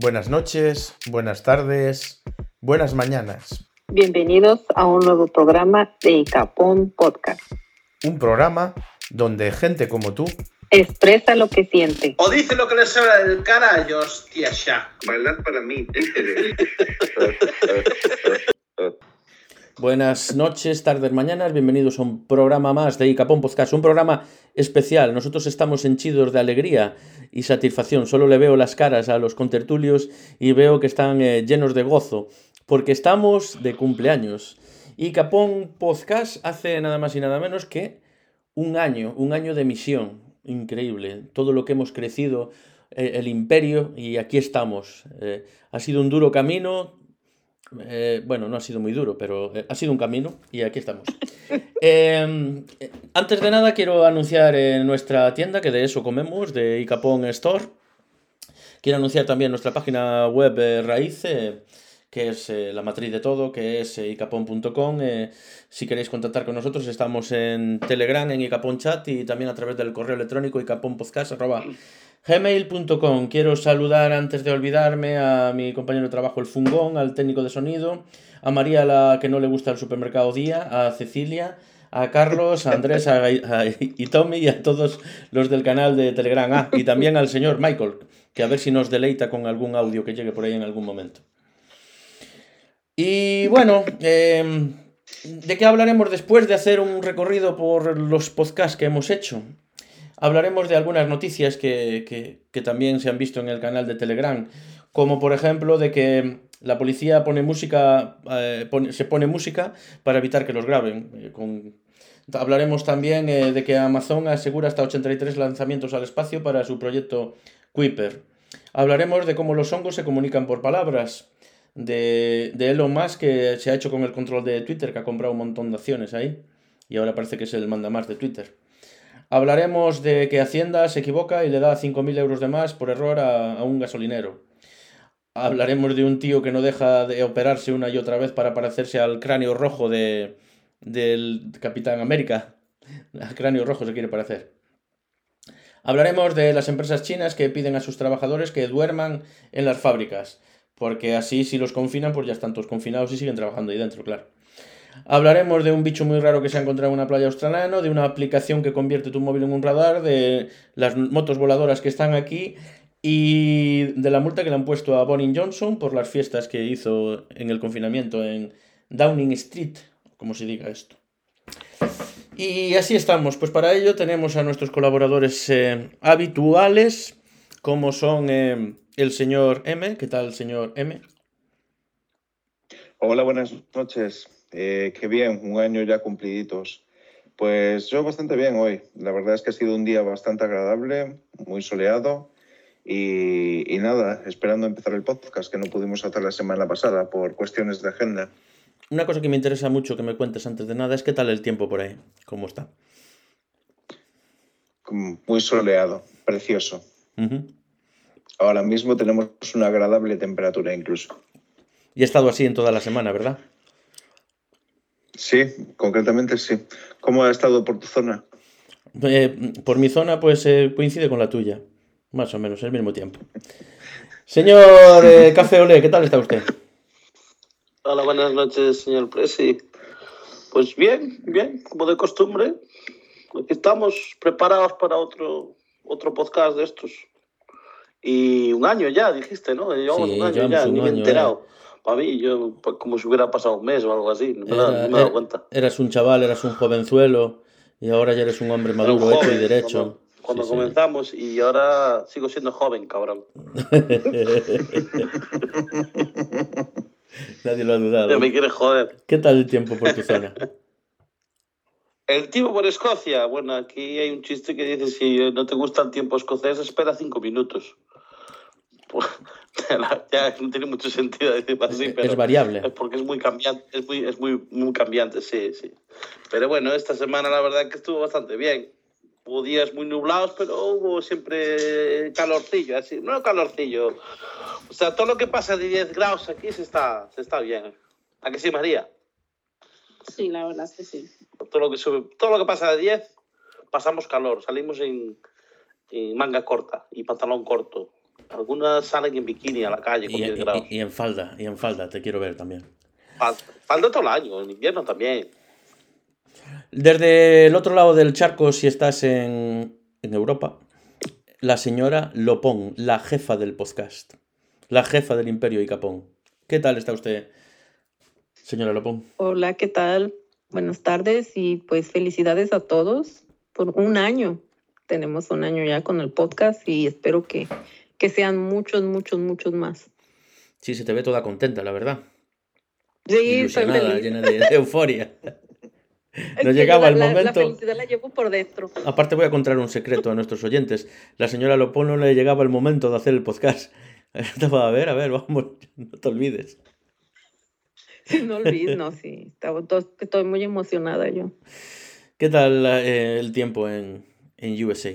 Buenas noches, buenas tardes, buenas mañanas. Bienvenidos a un nuevo programa de Icapón Podcast. Un programa donde gente como tú expresa lo que siente. O dice lo que le sobra del carallo, hostia, ya. Bailar para mí. Buenas noches, tardes, mañanas, bienvenidos a un programa más de Icapón Podcast, un programa especial. Nosotros estamos henchidos de alegría y satisfacción. Solo le veo las caras a los contertulios y veo que están eh, llenos de gozo, porque estamos de cumpleaños. Icapón Podcast hace nada más y nada menos que un año, un año de misión. Increíble. Todo lo que hemos crecido, eh, el imperio, y aquí estamos. Eh, ha sido un duro camino, eh, bueno, no ha sido muy duro, pero eh, ha sido un camino y aquí estamos. Eh, antes de nada, quiero anunciar en nuestra tienda, que de eso comemos, de Icapón Store. Quiero anunciar también nuestra página web raíz, que es la matriz de todo, que es icapón.com. Si queréis contactar con nosotros, estamos en Telegram, en Icapón Chat y también a través del correo electrónico icapónpodcast.gmail.com. Quiero saludar antes de olvidarme a mi compañero de trabajo, el Fungón, al técnico de sonido, a María, la que no le gusta el supermercado día, a Cecilia, a Carlos, a Andrés a, a- y Tommy y a todos los del canal de Telegram. Ah, y también al señor Michael, que a ver si nos deleita con algún audio que llegue por ahí en algún momento. Y bueno, em, ¿de qué hablaremos después de hacer un recorrido por los podcasts que hemos hecho? Hablaremos de algunas noticias que, que- que también se han visto en el canal de Telegram, como por ejemplo de que la policía pone música, eh, se pone música para evitar que los graben. eh, Hablaremos también eh, de que Amazon asegura hasta 83 lanzamientos al espacio para su proyecto Kuiper. Hablaremos de cómo los hongos se comunican por palabras, de, de Elon Musk que se ha hecho con el control de Twitter, que ha comprado un montón de acciones ahí, y ahora parece que es el mandamás de Twitter. Hablaremos de que Hacienda se equivoca y le da 5.000 euros de más por error a, un gasolinero. Hablaremos de un tío que no deja de operarse una y otra vez para parecerse al cráneo rojo de, del Capitán América. Al cráneo rojo se quiere parecer. Hablaremos de las empresas chinas que piden a sus trabajadores que duerman en las fábricas, porque así si los confinan, pues ya están todos confinados y siguen trabajando ahí dentro, claro. Hablaremos de un bicho muy raro que se ha encontrado en una playa australiana, de una aplicación que convierte tu móvil en un radar, de las motos voladoras que están aquí y de la multa que le han puesto a Bonnie Johnson por las fiestas que hizo en el confinamiento en Downing Street, como se diga esto. Y así estamos. Pues para ello tenemos a nuestros colaboradores eh, habituales, como son eh, el señor M. ¿Qué tal, señor M? Hola, buenas noches. Eh, qué bien, un año ya cumpliditos. Pues yo bastante bien hoy. La verdad es que ha sido un día bastante agradable, muy soleado. Y, y nada, esperando empezar el podcast que no pudimos hacer la semana pasada por cuestiones de agenda. Una cosa que me interesa mucho que me cuentes antes de nada es qué tal el tiempo por ahí, cómo está. Muy soleado, precioso. Ahora mismo tenemos una agradable temperatura incluso. Y ha estado así en toda la semana, ¿verdad? Sí, concretamente sí. ¿Cómo ha estado por tu zona? Eh, por mi zona, pues eh, coincide con la tuya. Más o menos, el mismo tiempo. Señor eh, Café Olé, ¿qué tal está usted? Hola, buenas noches, señor Presi. Pues bien, bien, como de costumbre. Aquí estamos preparados para otro, otro podcast de estos. Y un año ya, dijiste, ¿no? Llevamos Sí, un año ya, un ni me he enterado. Para mí, yo, como si hubiera pasado un mes o algo así, no me, da- Era- no me he dado cuenta. eras un chaval, eras un jovenzuelo y ahora ya eres un hombre un maduro, hecho y derecho. Cuando, cuando Sí, sí. comenzamos y ahora sigo siendo joven, cabrón. Nadie lo ha dudado. Ya me quiere joder. ¿Qué tal el tiempo por tu zona? El tiempo por Escocia. Bueno, aquí hay un chiste que dice: si no te gusta el tiempo escocés, espera cinco minutos. Pues, ya no tiene mucho sentido decir así, pero es variable. es porque es muy cambiante, es muy, es muy, muy cambiante, sí, sí. Pero bueno, esta semana la verdad que estuvo bastante bien. Hubo días muy nublados, pero hubo siempre calorcillo, así, no calorcillo. O sea, todo lo que pasa de 10 grados aquí se está, se está bien. ¿A que sí, María? Sí, la verdad es que sí. todo lo que sube, todo lo que pasa de 10, pasamos calor, salimos en, en manga corta y pantalón corto. Algunas salen en bikini a la calle con Y, 10 y- grados. y en falda, y en falda, te quiero ver también. Fal- Falta todo el año, en invierno también. Desde el otro lado del charco, si estás en, en Europa, la señora Lopón, la jefa del podcast, la jefa del Imperio y Capón. ¿Qué tal está usted, señora Lopón? Hola, ¿qué tal? Buenas tardes y pues felicidades a todos por un año. Tenemos un año ya con el podcast y espero que, que sean muchos, muchos, muchos más. Sí, se te ve toda contenta, la verdad. Sí, Ilusionada, feliz. llena de, de euforia. No llegaba el momento. La felicidad la llevo por dentro. Aparte voy a contar un secreto a nuestros oyentes. La señora Lopón no le llegaba el momento de hacer el podcast. Estaba, a ver, a ver, vamos, no te olvides. No olvides, no, sí. Estaba, to- estoy muy emocionada yo. ¿Qué tal eh, el tiempo en, en USA?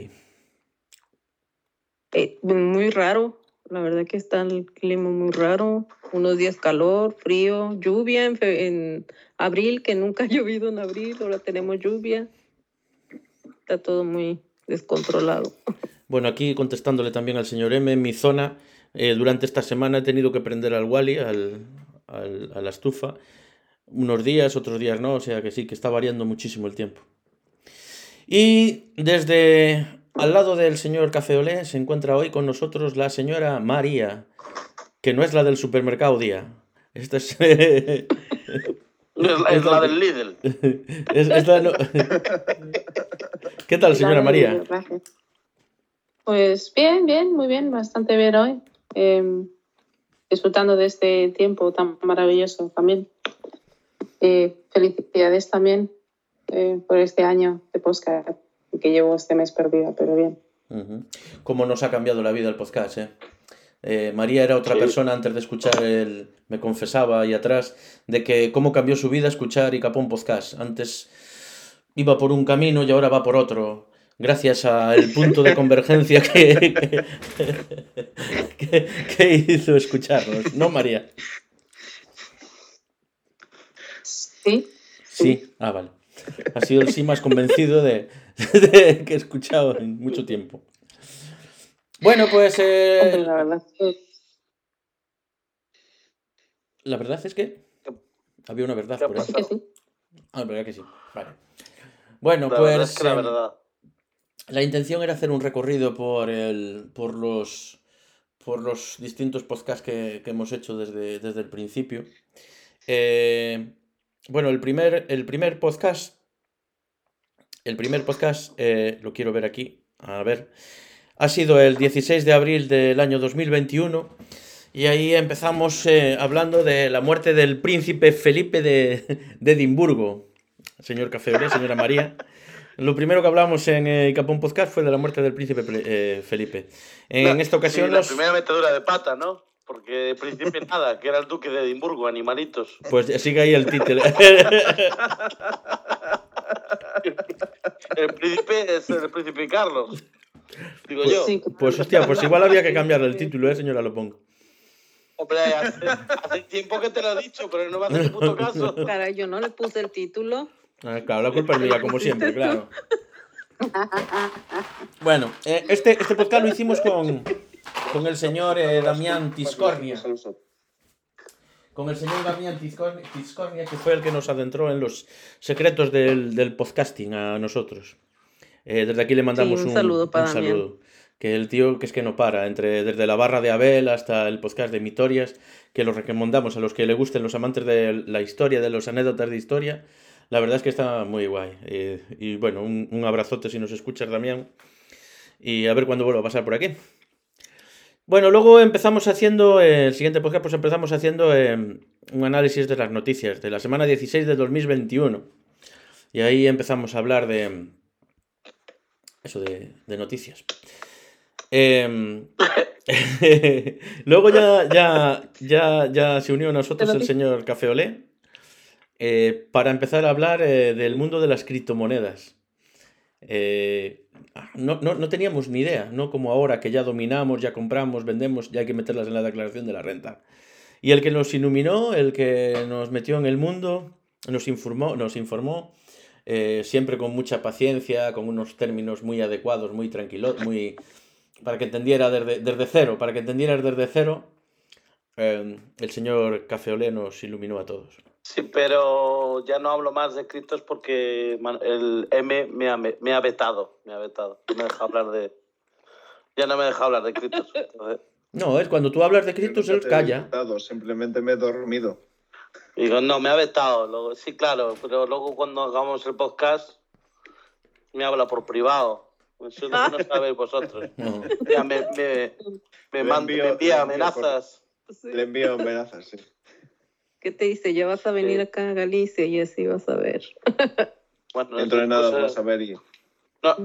Eh, muy raro, la verdad que está el clima muy raro. Unos días calor, frío, lluvia en, abril, que nunca ha llovido en abril, ahora tenemos lluvia. Está todo muy descontrolado. Bueno, aquí contestándole también al señor M, en mi zona, eh, durante esta semana he tenido que prender al Wally, al, al- a la estufa, unos días, otros días no, o sea que sí, que está variando muchísimo el tiempo. Y desde al lado del señor Café Olé se encuentra hoy con nosotros la señora María, que no es la del supermercado Día. Esta es, es, la, es la del Lidl. es la no- ¿Qué tal, señora María? gracias. Pues bien, bien, muy bien, bastante bien hoy. Eh, disfrutando de este tiempo tan maravilloso también. Eh, felicidades también eh, por este año de podcast que llevo este mes perdida, pero bien. Cómo nos ha cambiado la vida el podcast, ¿eh? Eh, María era otra Sí. persona antes de escuchar el... Me confesaba ahí atrás de que cómo cambió su vida escuchar y Capón Podcast. Antes iba por un camino y ahora va por otro. Gracias al punto de convergencia que, que, que hizo escucharnos. ¿No, María? Sí, Sí. Ah, vale. Ha sido el sí más convencido de, de que he escuchado en mucho tiempo. Bueno, pues... eh, hombre, la verdad. que La verdad es que había una verdad ¿Qué ha por ahí. Sí que sí. Ah, verdad que sí. Vale. Bueno, La pues verdad es que la eh, verdad. la intención era hacer un recorrido por el, por los, por los distintos podcasts que, que hemos hecho desde, desde el principio. Eh, bueno, el primer, el primer podcast, el primer podcast, eh, lo quiero ver aquí, a ver, ha sido el 16 de abril del año 2021 y ahí empezamos eh, hablando de la muerte del príncipe Felipe de, de Edimburgo. Señor Cafebre, señora María. Lo primero que hablamos en eh, Capón Podcast fue de la muerte del príncipe eh, Felipe. En La- esta ocasión sí, la nos- primera metedura de pata, ¿no? Porque al principio nada, que era el duque de Edimburgo, animalitos. Pues sigue ahí el título. El príncipe es el príncipe Carlos. Digo Pues, yo. Sí, pues hostia, pues igual había que cambiarle el título, ¿eh, señora Lopón? Hombre, hace, hace tiempo que te lo he dicho, pero no me haces puto caso. Cara, yo no le puse el título. Ah, claro, la culpa es mía, como siempre, claro. Bueno, eh, este, este podcast lo hicimos con, con el señor eh, Damián Tiscornia. Con el señor Damián Tiscornia, que fue el que nos adentró en los secretos del, del podcasting a nosotros. Eh, desde aquí le mandamos Sí, un un, saludo para un saludo. Que el tío que es que no para, entre, desde la barra de Abel hasta el podcast de Mitorias, que lo recomendamos a los que le gusten, los amantes de la historia, de los anécdotas de historia. La verdad es que está muy guay. Eh, y bueno, un, un abrazote si nos escuchas, Damián. Y a ver cuándo vuelvo a pasar por aquí. Bueno, luego empezamos haciendo, eh, el siguiente podcast, pues empezamos haciendo eh, un análisis de las noticias de la semana 16 de 2021. Y ahí empezamos a hablar de eso, de, de noticias. Em, luego ya, ya, ya, ya se unió a nosotros el señor Café Olé eh, para empezar a hablar del mundo de las criptomonedas. Eh, no, no, no teníamos ni idea, no como ahora que ya dominamos, ya compramos, vendemos, ya hay que meterlas en la declaración de la renta. Y el que nos iluminó, el que nos metió en el mundo, nos informó, nos informó eh, siempre con mucha paciencia, con unos términos muy adecuados, muy tranquilos, muy, para que entendiera desde, desde cero, para que entendieras desde cero, eh, el señor Cafeolé nos iluminó a todos. Sí, pero ya no hablo más de criptos porque el M me ha, me ha vetado. Me ha vetado. No me deja hablar de. Ya no me deja hablar de criptos. No, es cuando tú hablas de criptos, él calla. disfrutado, Simplemente me he dormido. digo, no, me ha vetado. Luego, sí, claro, pero luego cuando hagamos el podcast, me habla por privado. Eso es lo que no sabéis vosotros. No. Ya me, me, me, envío- me envía amenazas. Le envío amenazas, sí. ¿Qué te dice? Ya vas a venir acá a Galicia y así vas a ver. Bueno, Dentro de nada vas a ver y... No,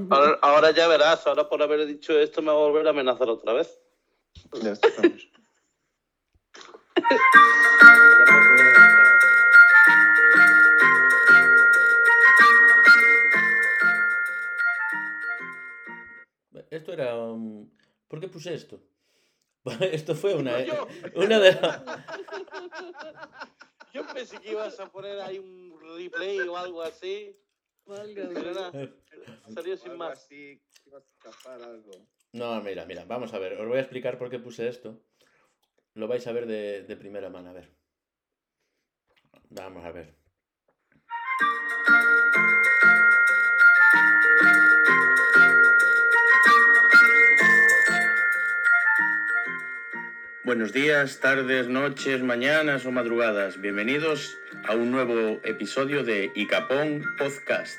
ahora, ahora ya verás, ahora por haber dicho esto me va a volver a amenazar otra vez. Ya estamos. Esto era... um, ¿Por qué puse esto? Esto fue una, Yo- una de las... Yo pensé que ibas a poner ahí un replay o algo así. Válgame. Pero nada, salió sin más. así, que ibas a tapar algo. No, mira, mira, vamos a ver. Os voy a explicar por qué puse esto. Lo vais a ver de, de primera mano, a ver. Vamos a ver. Buenos días, tardes, noches, mañanas o madrugadas. Bienvenidos a un nuevo episodio de Icapón Podcast.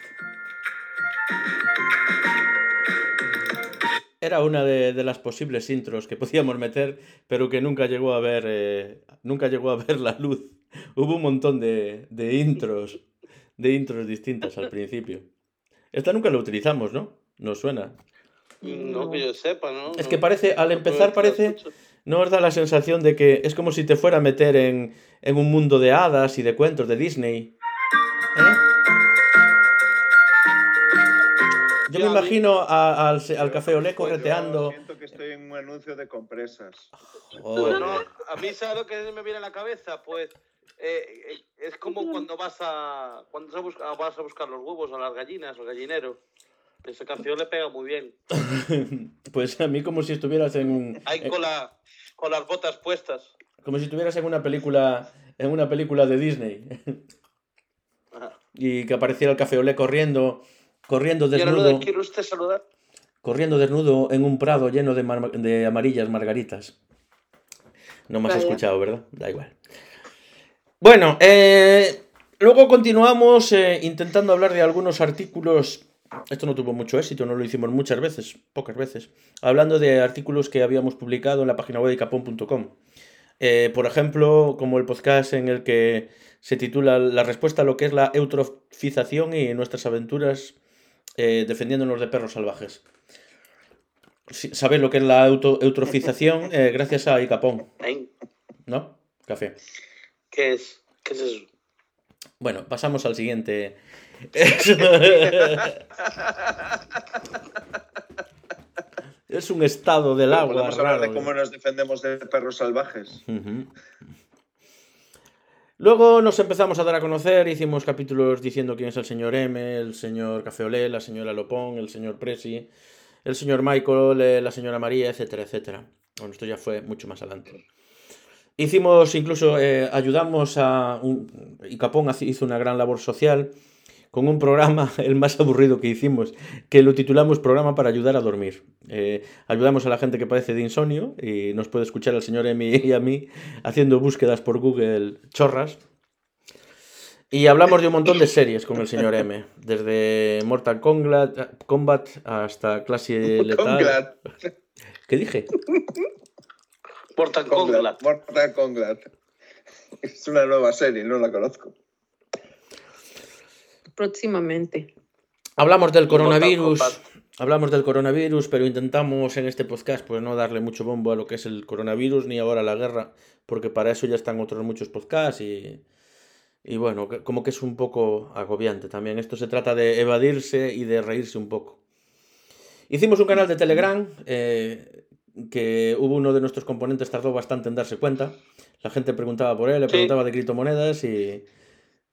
Era una de, de las posibles intros que podíamos meter, pero que nunca llegó a ver, eh, nunca llegó a ver la luz. Hubo un montón de, de intros, de intros distintas al principio. Esta nunca la utilizamos, ¿no? Nos suena. No que yo sepa, ¿no? Es que parece, al empezar parece. ¿No os da la sensación de que es como si te fuera a meter en, en un mundo de hadas y de cuentos de Disney? ¿Eh? Yo me imagino a- al, al café olé pues correteando. Siento que estoy en un anuncio de compresas. Joder. No, a mí sabe lo que me viene a la cabeza, pues eh, eh, es como cuando vas a cuando vas a, buscar, vas a buscar los huevos a las gallinas o gallinero. Esa canción le pega muy bien. Pues a mí como si estuvieras en un Ahí con, la, con las botas puestas. como si estuvieras en una película en una película de Disney Ajá. y que apareciera el café olé corriendo corriendo ¿Quiere, desnudo ¿Quiere usted saludar? corriendo desnudo en un prado lleno de, mar- de amarillas margaritas. No me has Vaya. escuchado, ¿verdad? Da igual. Bueno, eh, luego continuamos eh, intentando hablar de algunos artículos. Esto no tuvo mucho éxito, no lo hicimos muchas veces, pocas veces. Hablando de artículos que habíamos publicado en la página web de capón.com. Eh, por ejemplo, como el podcast en el que se titula La respuesta a lo que es la eutrofización y nuestras aventuras eh, defendiéndonos de perros salvajes. ¿Sabes lo que es la auto eutrofización? Eh, gracias a Icapón. ¿no? Café. ¿Qué es? ¿Qué es eso? Bueno, pasamos al siguiente. es un estado del agua Podemos hablar raro. de cómo nos defendemos de perros salvajes. Luego nos empezamos a dar a conocer, hicimos capítulos diciendo quién es el señor M, el señor Cafeolé, la señora Lopón, el señor Presi, el señor Michael, eh, la señora María, etcétera, etcétera. Bueno, esto ya fue mucho más adelante. Hicimos incluso, eh, ayudamos a... Un, Icapón hace- hizo una gran labor social con un programa, el más aburrido que hicimos, que lo titulamos Programa para ayudar a dormir. Eh, ayudamos a la gente que padece de insomnio y nos puede escuchar al señor Emi y a mí haciendo búsquedas por Google chorras. Y hablamos de un montón de series con el señor M, desde Mortal Kombat, Kombat hasta Clase Letal. ¿Qué dije? Mortal Kombat. Mortal Conglat. Es una nueva serie, no la conozco. Próximamente. Hablamos del coronavirus, hablamos del coronavirus, pero intentamos en este podcast pues no darle mucho bombo a lo que es el coronavirus ni ahora la guerra, porque para eso ya están otros muchos podcasts y, y bueno, como que es un poco agobiante también. Esto se trata de evadirse y de reírse un poco. Hicimos un canal de Telegram eh, que hubo uno de nuestros componentes tardó bastante en darse cuenta. La gente preguntaba por él, le Sí. preguntaba de criptomonedas y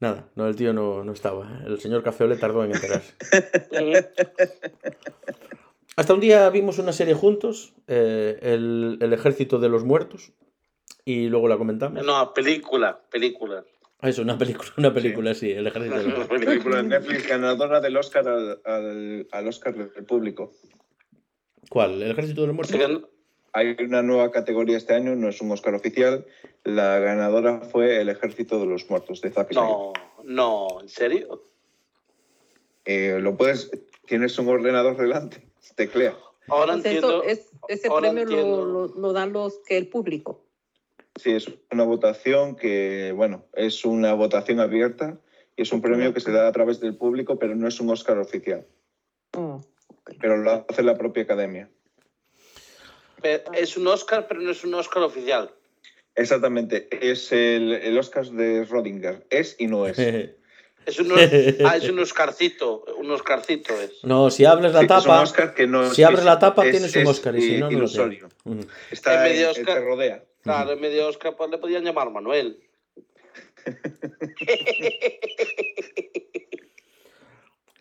nada, no, el tío no, no estaba. El señor Cafeole tardó en enterarse. Hasta un día vimos una serie juntos, eh, el, el Ejército de los Muertos, y luego la comentamos. No, película, película. Ah, Eso, una película, una película, sí, el Ejército de los Muertos. Película de Netflix ganadora del Oscar al, al, al Oscar del público. ¿Cuál? ¿El Ejército de los Muertos? No- Hay una nueva categoría este año, no es un Oscar oficial. La ganadora fue El Ejército de los Muertos de Zack Snyder. No, no, ¿en serio? Eh, lo puedes, tienes un ordenador delante, teclea. Ahora Pues entiendo. eso, es, ese ahora premio entiendo. lo, lo dan los que el público. Sí, es una votación que, bueno, es una votación abierta y es un premio que se da a través del público, pero no es un Oscar oficial. Oh, Pero lo hace la propia academia. Pe- Es un Oscar, pero no es un Oscar oficial. Exactamente, es el, el Oscar de Rodinger. Es y no es. Es un, ah, es un Oscarcito, un Oscarcito es. No, si abres la Sí, es un tapa, Oscar que no si abres la tapa es- tienes un Oscar y si no, no lo tienes. Ujú. Está En medio Oscar. te rodea. Claro, en medio Oscar pues, le podían llamar Manuel.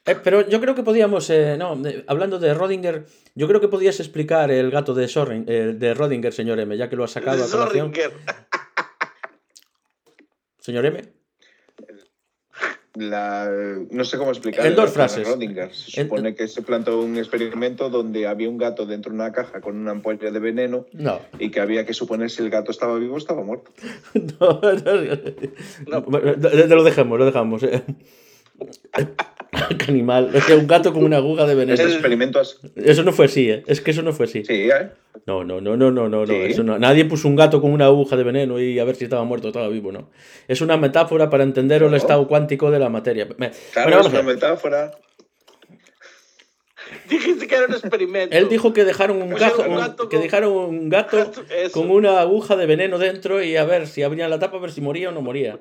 Eh, pero yo creo que podíamos, eh, no, eh, hablando de Rodinger, yo creo que podías explicar el gato de, eh, de Rodinger, señor M, ya que lo ha sacado a colación. Señor M. La, no sé cómo explicar. En dos frases. Rodinger. Se En- supone que se plantó un experimento donde había un gato dentro de una caja con una ampolla de veneno No. y que había que suponer si el gato estaba vivo o estaba muerto. No, no, de- lo dejamos, lo dejamos. Qué animal. Es que un gato con una aguja de veneno. experimento es... Eso no fue así, ¿eh? Es que eso no fue así. Sí, ¿eh? No, no, no, no, no, no, no. Sí. Eso no. Nadie puso un gato con una aguja de veneno y a ver si estaba muerto o estaba vivo, ¿no? Es una metáfora para entender el estado cuántico de la materia. Me- Claro, es una metáfora. Dijiste que era un experimento. Él dijo que dejaron un, gato, era un un- gato que con- dejaron un gato Eso. con una aguja de veneno dentro y a ver si abrían la tapa a ver si moría o no moría.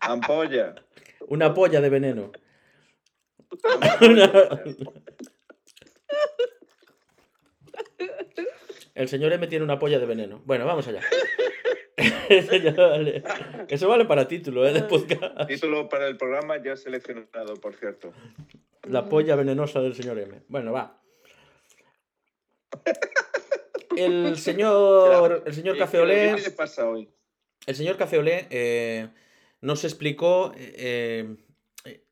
Ampolla. Una polla de veneno. El señor M tiene una polla de veneno. Bueno, vamos allá. Vale. Eso vale para título, ¿eh? De podcast. Título para el programa ya seleccionado, por cierto. La polla venenosa del señor M. Bueno, va. El señor, el señor Café Olé, ¿Qué le pasa hoy? el señor Café Olé eh, nos explicó eh,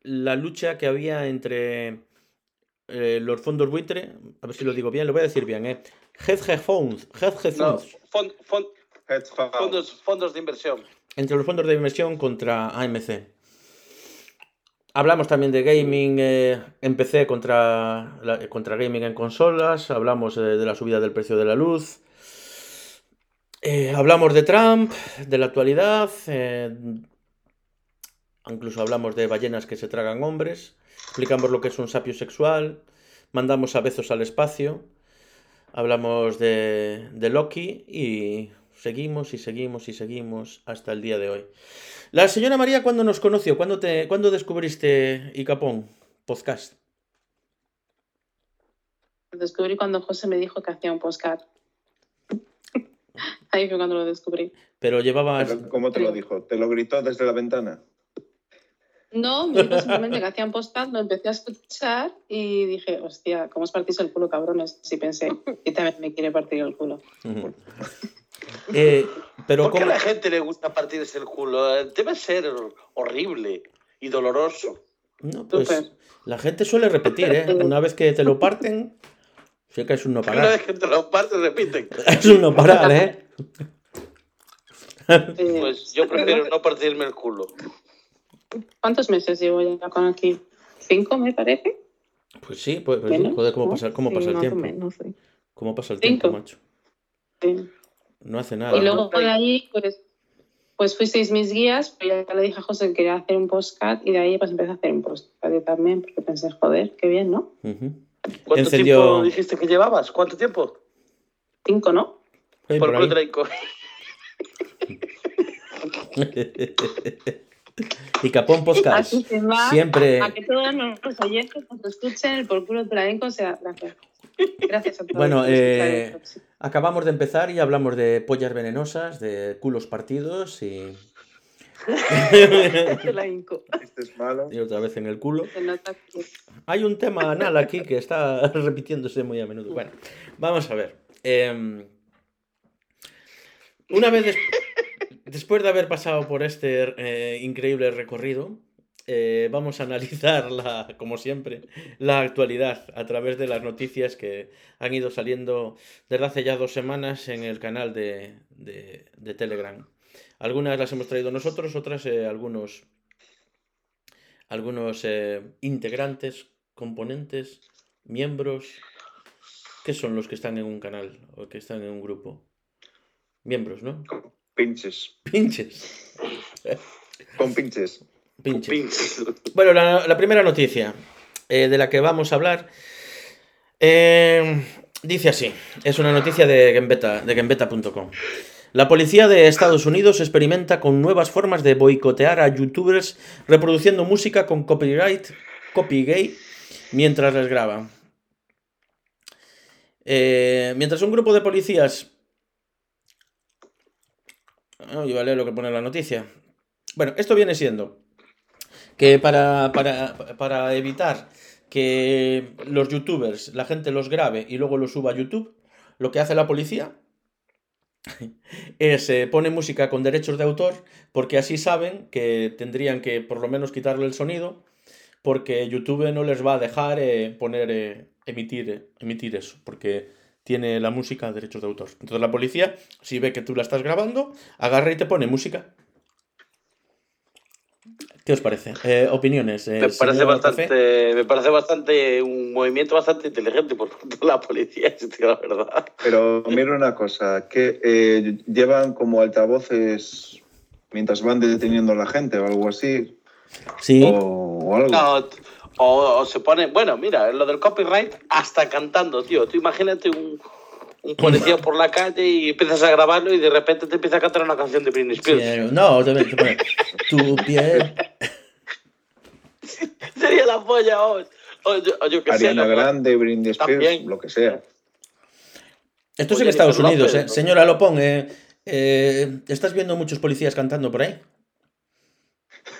la lucha que había entre eh, los fondos buitre, a ver si lo digo bien, lo voy a decir bien, ¿eh? Hedge funds, hedge No, funds, fon- fon- Hedge fund. fondos, fondos de inversión. entre los fondos de inversión contra AMC. Hablamos también de gaming eh, en PC contra, la- contra gaming en consolas. Hablamos eh, de la subida del precio de la luz. Eh, hablamos de Trump, de la actualidad. Incluso hablamos de ballenas que se tragan hombres. Explicamos lo que es un sapio sexual. Mandamos a Bezos al espacio. Hablamos de, de Loki y seguimos y seguimos y seguimos hasta el día de hoy. La señora María, ¿cuándo nos conoció? ¿Cuándo, te, ¿cuándo descubriste Icapón podcast? Descubrí cuando José me dijo que hacía un postcard. Ahí fue cuando lo descubrí. Pero llevabas... ¿Cómo te lo dijo? ¿Te lo gritó desde la ventana? No, me dijo simplemente que hacía un postcard, lo empecé a escuchar y dije, hostia, ¿cómo os partís el culo, cabrones? Sí pensé, y también me quiere partir el culo. Eh, pero ¿Por qué a la gente le gusta partirse el culo? Eh, Debe ser horrible y doloroso. No, pues la gente suele repetir, ¿eh? Una vez que te lo parten, sí que es un no Una parar. vez que te lo partes, repiten. Es un no parar. Eh, Pues yo prefiero no partirme el culo. ¿Cuántos meses llevo ya con aquí? ¿Cinco, me parece? Pues sí, pues, pues Menos, joder, ¿cómo ¿no? pasa, cómo Sí, pasa el tiempo? menos, sí. ¿Cómo pasa el Cinco. tiempo, macho? Sí. No hace nada. Y ¿no? luego de ahí, pues, pues fuisteis mis guías, pero ya le dije a José que quería hacer un postcard y de ahí pues empecé a hacer un postcard yo también, porque pensé, joder, qué bien, ¿no? ¿Cuánto Encendió- tiempo dijiste que llevabas? ¿Cuánto tiempo? Cinco, ¿no? Eh, Por por. y Capón Podcast. Así Siempre. A que todos nuestros oyentes nos escuchen el por culo sea, gracias. Gracias a todos. Bueno, eh. Acabamos de empezar y hablamos de pollas venenosas, de culos partidos y. Este es malo. Y otra vez en el culo. Hay un tema anal aquí que está repitiéndose muy a menudo. Bueno, vamos a ver. Em, una vez des- después de haber pasado por este eh, increíble recorrido, eh, vamos a analizar, la, como siempre, la actualidad a través de las noticias que han ido saliendo desde hace ya dos semanas en el canal de, de- de Telegram. Algunas las hemos traído nosotros, otras eh, algunos, algunos integrantes, componentes, miembros. ¿Qué son los que están en un canal o que están en un grupo? Miembros, ¿no? Pinches. Pinches. Con pinches. Pinches. Pinches. Bueno, la, la primera noticia eh, de la que vamos a hablar eh, dice así: es una noticia de Gembeta, de Gembeta.com. La policía de Estados Unidos experimenta con nuevas formas de boicotear a youtubers reproduciendo música con copyright, copy gay, mientras les graban. Eh, mientras un grupo de policías. Yo voy a leer lo que pone la noticia. Bueno, esto viene siendo que para, para, para evitar que los youtubers, la gente los grabe y luego los suba a YouTube, lo que hace la policía es eh, pone música con derechos de autor porque así saben que tendrían que por lo menos quitarle el sonido porque YouTube no les va a dejar eh, poner eh, emitir eh, emitir eso porque tiene la música derechos de autor. Entonces la policía si ve que tú la estás grabando agarra y te pone música. ¿Qué os parece? Eh, opiniones. eh, Me parece Café. bastante, me parece bastante un movimiento bastante inteligente por parte de la policía, si te digo la verdad. Pero mira una cosa, que eh, llevan como altavoces mientras van deteniendo a la gente o algo así. Sí. O, o algo. No, o, o se pone, bueno, mira, lo del copyright hasta cantando, tío. Tú imagínate un, un policía por la calle y empiezas a grabarlo y de repente te empieza a cantar una canción de Britney Spears. no, te, te pone tu piel. Sería la polla, o, o, yo- o yo que sé. Ariana. Grande, Britney Spears, También. lo que sea. Esto es Oye, en Estados Unidos, López, ¿eh? ¿no? Señora Lopón, eh, eh, ¿estás viendo muchos policías cantando por ahí?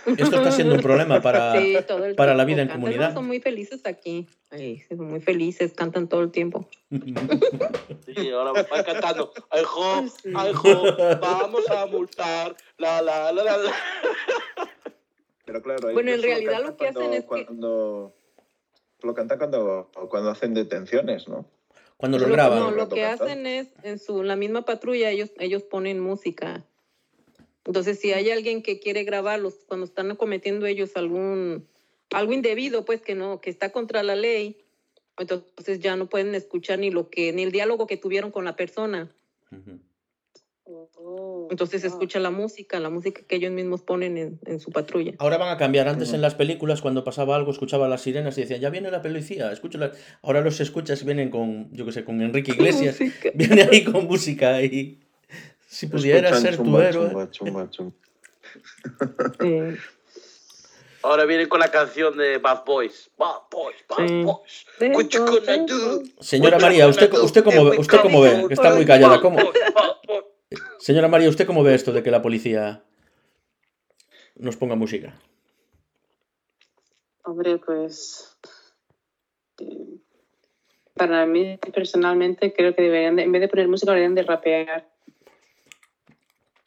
Esto está siendo un problema para... Sí, para la vida en cantan. comunidad. Son muy felices aquí. Ay, son muy felices, cantan todo el tiempo. Sí, ahora van cantando. Ay, jo, ay, jo, vamos a multar. La, la, la, la. Pero claro, Bueno, en realidad cantan lo que hacen es que- cuando, Lo cantan cuando, cuando hacen detenciones, ¿no? Cuando Lo- graban. No, lo que cantando. hacen es, en su, la misma patrulla, ellos, ellos ponen música. Entonces, si hay alguien que quiere grabarlos cuando están cometiendo ellos algún, algo indebido, pues que no, que está contra la ley, entonces ya no pueden escuchar ni lo que, ni el diálogo que tuvieron con la persona. Oh, Entonces se wow. escucha la música, la música que ellos mismos ponen en, en su patrulla. Ahora van a cambiar. Antes en las películas, cuando pasaba algo, escuchaba las sirenas y decían, ya viene la policía, escúchala. Ahora los escuchas vienen con, yo qué sé, con Enrique Iglesias. Viene ahí con música y... Si pudiera Escuchan ser tu chumba, héroe. chumba, chumba, chumba. Sí. Ahora viene con la canción de Bad Boys. Bad Boys, Bad Sí. Boys. What you gonna do? Señora María, ¿usted, usted, cómo, ve- usted cómo ve? Que está muy callada. ¿Cómo? Señora María, ¿usted cómo ve esto de que la policía nos ponga música? Hombre, pues. eh, Para mí, personalmente, creo que deberían, de- en vez de poner música, deberían de rapear.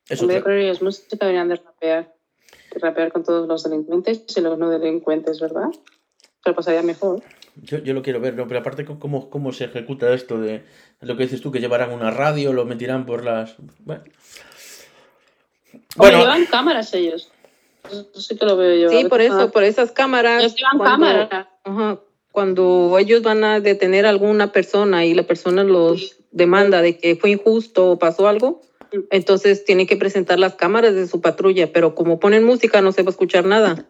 Es en vez de otra- poner ellos música, deberían de rapear. De rapear con todos los delincuentes y los no delincuentes, ¿verdad? Pero pasaría mejor. Yo, yo lo quiero ver, ¿no? Pero aparte, ¿cómo, ¿cómo se ejecuta esto de lo que dices tú? Que llevarán una radio, lo metirán por las... Bueno, Bueno, Bueno, llevan cámaras ellos. Eso sí que lo veo yo. Sí, por eso, Ah, por esas cámaras. Ellos llevan cuando- cámara. Ajá, cuando ellos van a detener a alguna persona y la persona los demanda de que fue injusto o pasó algo, entonces tienen que presentar las cámaras de su patrulla, pero como ponen música no se va a escuchar nada.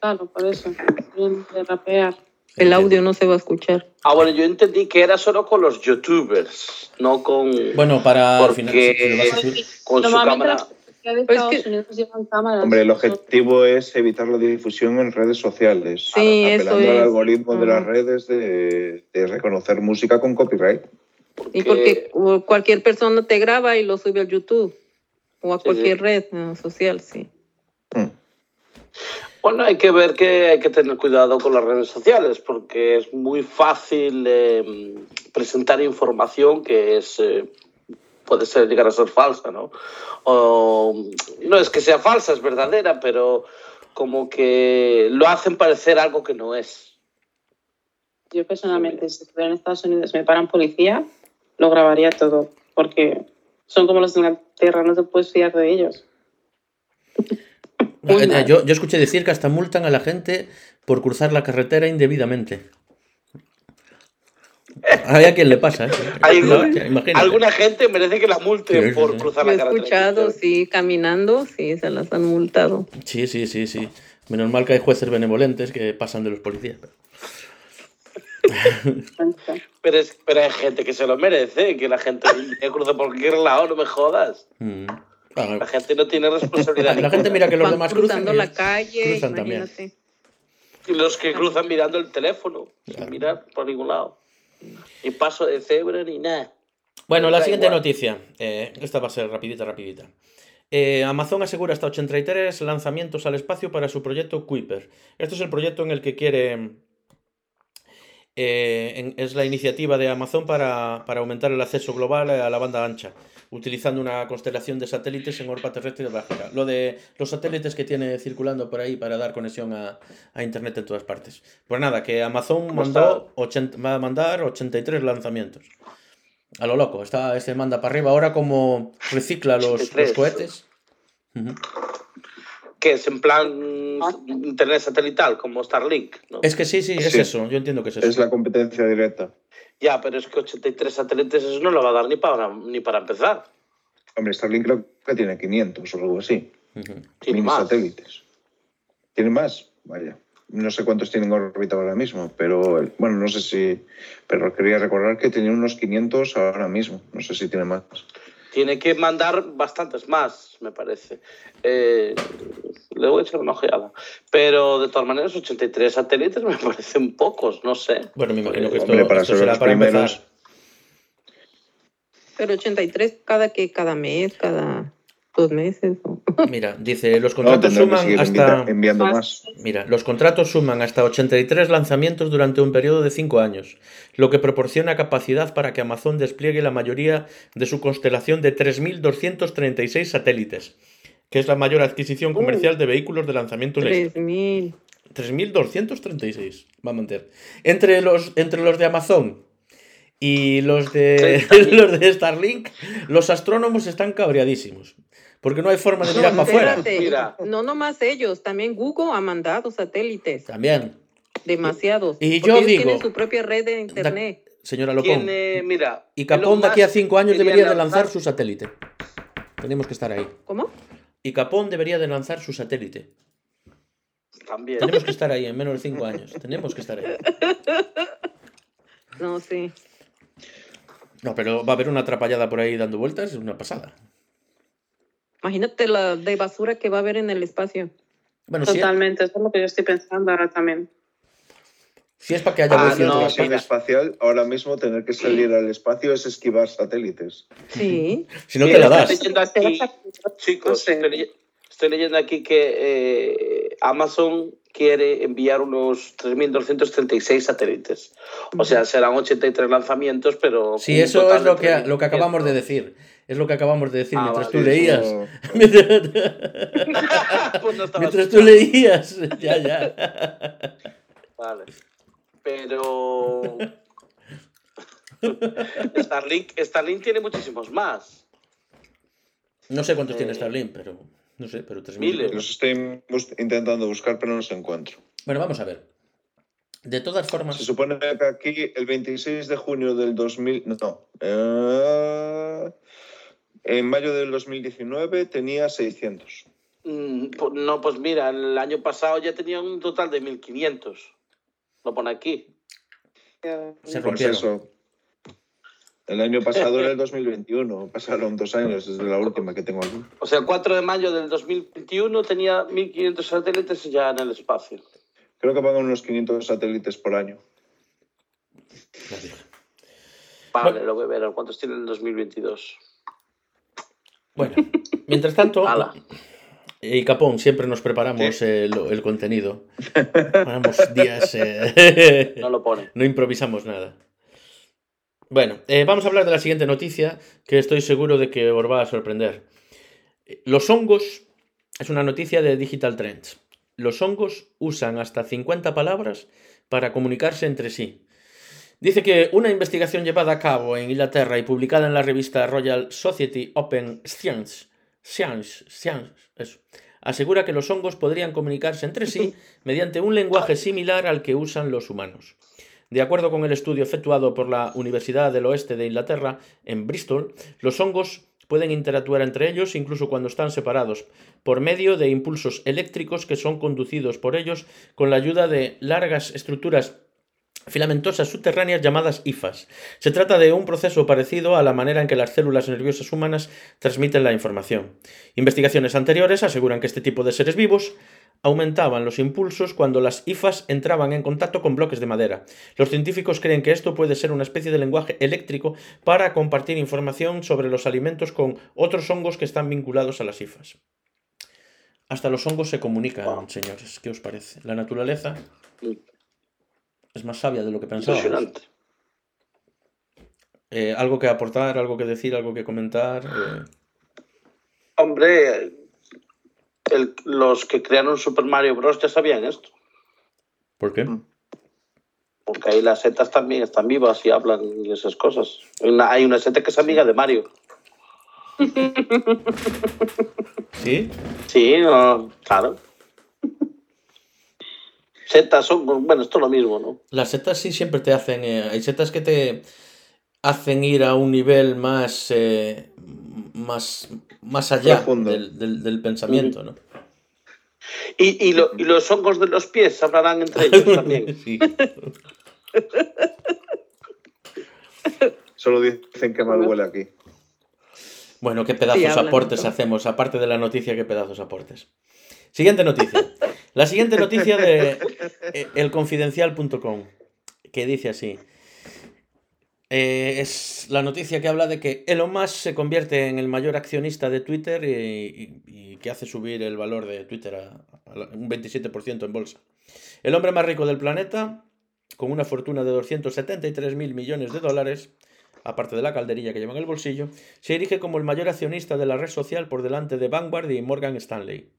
Claro, por eso. De rapear. El audio no se va a escuchar. Ah, bueno, yo entendí que era solo con los youtubers, no con, bueno, para Porque- final... si- con su Normalmente cámara. de Pues Estados que- Unidos llevan cámaras. Hombre, el objetivo es evitar la difusión en redes sociales. Sí, a- eso apelando al es. algoritmo de las redes de, de reconocer música con copyright. Y porque cualquier persona te graba y lo sube al YouTube. O a Sí, cualquier sí. red eh, social, sí. Mm. Bueno, hay que ver que hay que tener cuidado con las redes sociales porque es muy fácil eh, presentar información que es eh, puede ser llegar a ser falsa, ¿no? O no es que sea falsa, es verdadera, pero como que lo hacen parecer algo que no es. Yo personalmente, si estuviera en Estados Unidos me paran policía, lo grabaría todo, porque son como los de Inglaterra, no te puedes fiar de ellos. Eh. Yo, yo escuché decir que hasta multan a la gente por cruzar la carretera indebidamente. Hay a quien le pasa, ¿eh? No. Alguna gente merece que la multen Sí, por sí. cruzar la he carretera. escuchado, sí, caminando, sí, se las han multado. Sí, sí, sí, sí. Menos mal que hay jueces benevolentes que pasan de los policías. Pero, es- pero hay gente que se lo merece, que la gente que cruza por cualquier lado, no me jodas. Mm. La gente no tiene responsabilidad. La gente mira que los Van demás cruzan. cruzando la calle, cruzan también. Y los que cruzan mirando el teléfono, sin mirar por ningún lado. Ni paso de cebra ni nada. Bueno, la siguiente igual. noticia. eh, esta va a ser rapidita, rapidita. Eh, Amazon asegura hasta 83 lanzamientos al espacio para su proyecto Kuiper. Esto es el proyecto en el que quiere... eh, en- es la iniciativa de Amazon para, para aumentar el acceso global a la banda ancha, utilizando una constelación de satélites en órbita terrestre y básica. Lo de los satélites que tiene circulando por ahí para dar conexión a, a Internet en todas partes. Pues nada, que Amazon ¿Cómo mandó 80 va a mandar 83 lanzamientos. A lo loco, está este manda para arriba. Ahora como recicla los, los 83. cohetes. Que es en plan internet satelital, como Starlink, ¿no? Es que sí, sí, es Sí. eso. Yo entiendo que es eso. Es la competencia directa. Ya, pero es que 83 satélites eso no lo va a dar ni para, ni para empezar. Hombre, Starlink creo que tiene 500 o algo así. Ujú. Tiene Mini más. satélites. ¿Tiene más? Vaya. No sé cuántos tienen en órbita ahora mismo, pero bueno, no sé si. Pero quería recordar que tenía unos 500 ahora mismo. No sé si tiene más. Tiene que mandar bastantes más, me parece. Eh, le voy a echar una ojeada. Pero de todas maneras, 83 satélites me parecen pocos, no sé. Bueno, me imagino que esto, Hombre, para esto ser será los para primeros. empezar. Pero 83 cada que cada mes, cada dos meses. Mira, dice, los contratos suman hasta... envi- enviando Más. Mira, los contratos suman hasta 83 lanzamientos durante un periodo de 5 años, lo que proporciona capacidad para que Amazon despliegue la mayoría de su constelación de 3.236 satélites, que es la mayor adquisición comercial de vehículos de lanzamiento en la historia. 3000. 3.236 va a mantener. Entre los, entre los de Amazon y los de, los de Starlink, los astrónomos están cabreadísimos. Porque no hay forma de mirar No, para afuera. No nomás ellos, también Google ha mandado satélites, También. demasiados. Y yo ellos digo- tienen su propia red de internet. Señora Lopón. Tiene, mira. Y Capón de aquí a 5 años debería de lanzar su satélite. Tenemos que estar ahí. ¿Cómo? Y Capón debería de lanzar su satélite. También. Tenemos que estar ahí en menos de 5 años. Tenemos que estar ahí. No, sí. No, pero va a haber una atrapallada por ahí dando vueltas, es una pasada. Imagínate la de basura que va a haber en el espacio. Bueno, si es, Totalmente, eso es lo que yo estoy pensando ahora también. si es para que haya Ah, no, En espacial, ahora mismo tener que salir al espacio es esquivar satélites. Sí. Si no Sí, te la estoy das. leyendo aquí, chicos, No sé. estoy, leye- estoy leyendo aquí que eh, Amazon quiere enviar unos 3.236 satélites. O sea, serán 83 lanzamientos, pero... Sí, eso es lo que, lo que acabamos de 3.500. decir. Es lo que acabamos de decir Ah, mientras vale, tú leías. Eso- Pues no estaba mientras tú leías. Ya, ya. Vale. Pero... Starlink, Starlink tiene muchísimos más. No sé cuántos Eh, tiene Starlink, pero. No sé, pero 3.000. miles. Los estoy bus- intentando buscar, pero no los encuentro. Bueno, vamos a ver. De todas formas. Se supone que aquí el 26 de junio del 2000, no, eh, en mayo del 2019 tenía 600. Mm, pues no, pues mira, el año pasado ya tenían un total de 1.500. Lo pone aquí. Se Pues rompieron. eso. El año pasado era el 2021, pasaron dos años desde la última que tengo aquí. O sea, el 4 de mayo del 2021 tenía 1.500 satélites ya en el espacio. Creo que pagan unos 500 satélites por año. Vale, Bueno. lo voy a ver. ¿Cuántos tiene en el 2022? Bueno, mientras tanto, Ala. y Capón, siempre nos preparamos el contenido. Preparamos días. eh, No lo pone. No improvisamos nada. Bueno, eh, vamos a hablar de la siguiente noticia que estoy seguro de que os va a sorprender. Los hongos es una noticia de Digital Trends. Los hongos usan hasta 50 palabras para comunicarse entre sí. Dice que una investigación llevada a cabo en Inglaterra y publicada en la revista Royal Society Open Science, Science, Science, eso, asegura que los hongos podrían comunicarse entre sí mediante un lenguaje similar al que usan los humanos. De acuerdo con el estudio efectuado por la Universidad del Oeste de Inglaterra, en Bristol, los hongos pueden interactuar entre ellos incluso cuando están separados, por medio de impulsos eléctricos que son conducidos por ellos con la ayuda de largas estructuras filamentosas subterráneas llamadas hifas. Se trata de un proceso parecido a la manera en que las células nerviosas humanas transmiten la información. Investigaciones anteriores aseguran que este tipo de seres vivos aumentaban los impulsos cuando las hifas entraban en contacto con bloques de madera. Los científicos creen que esto puede ser una especie de lenguaje eléctrico para compartir información sobre los alimentos con otros hongos que están vinculados a las hifas. Hasta los hongos se comunican, señores. ¿Qué os parece? La naturaleza es más sabia de lo que pensábamos. Impresionante. Eh, ¿Algo que aportar, algo que decir, algo que comentar? Eh, Hombre, el- los que crearon Super Mario Bros. ya sabían esto. ¿Por qué? Porque ahí las setas también están vivas y hablan y esas cosas. Hay una, hay una seta que es amiga de Mario. ¿Sí? Sí, no, claro. Setas son, bueno, esto es lo mismo, ¿no? Las setas sí siempre te hacen. eh, hay setas que te hacen ir a un nivel más. eh, más, más allá del, del- del pensamiento, ¿no? Y, y, lo- y los hongos de los pies hablarán entre ellos también. Sí. Solo dicen que mal huele aquí. Bueno, qué pedazos Sí, aportes hacemos, aparte de la noticia, qué pedazos aportes. Siguiente noticia. La siguiente noticia de eh, elconfidencial.com, que dice así. Eh, es la noticia que habla de que Elon Musk se convierte en el mayor accionista de Twitter y, y- y que hace subir el valor de Twitter a, un 27% en bolsa. El hombre más rico del planeta, con una fortuna de 273 mil millones de dólares, aparte de la calderilla que lleva en el bolsillo, se erige como el mayor accionista de la red social por delante de Vanguard y Morgan Stanley.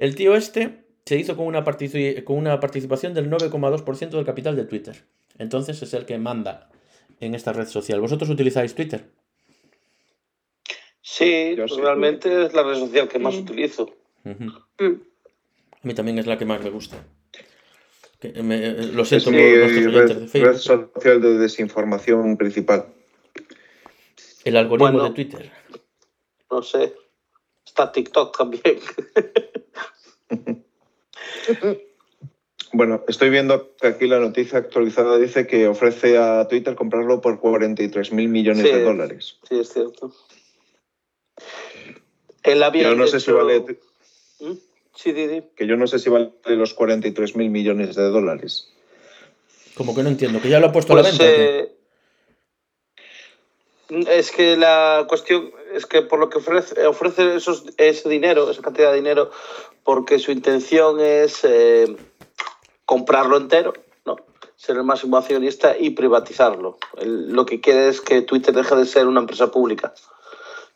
El tío este se hizo con una, partici- con una participación del 9,2% del capital de Twitter. Entonces es el que manda en esta red social. ¿Vosotros utilizáis Twitter? Sí, pues sí. realmente es la red social que más utilizo. Mm. A mí también es la que más me gusta. Que me- eh, lo Es siento mi red, Facebook. red social de desinformación principal. El algoritmo Bueno. de Twitter. No sé. Está TikTok también. Bueno, estoy viendo que aquí la noticia actualizada dice que ofrece a Twitter comprarlo por 43 mil millones Sí. de dólares. Sí, es cierto. Él había Yo no sé si vale, ¿Mm? Sí, Didi. que yo no sé si vale los 43 mil millones de dólares. Como que no entiendo, que ya lo ha puesto a la Pues, venta. eh, es que la cuestión es que por lo que ofrece, ofrece esos, ese dinero, esa cantidad de dinero, porque su intención es eh, comprarlo entero, ¿no? ser el máximo accionista y privatizarlo. Él lo que quiere es que Twitter deje de ser una empresa pública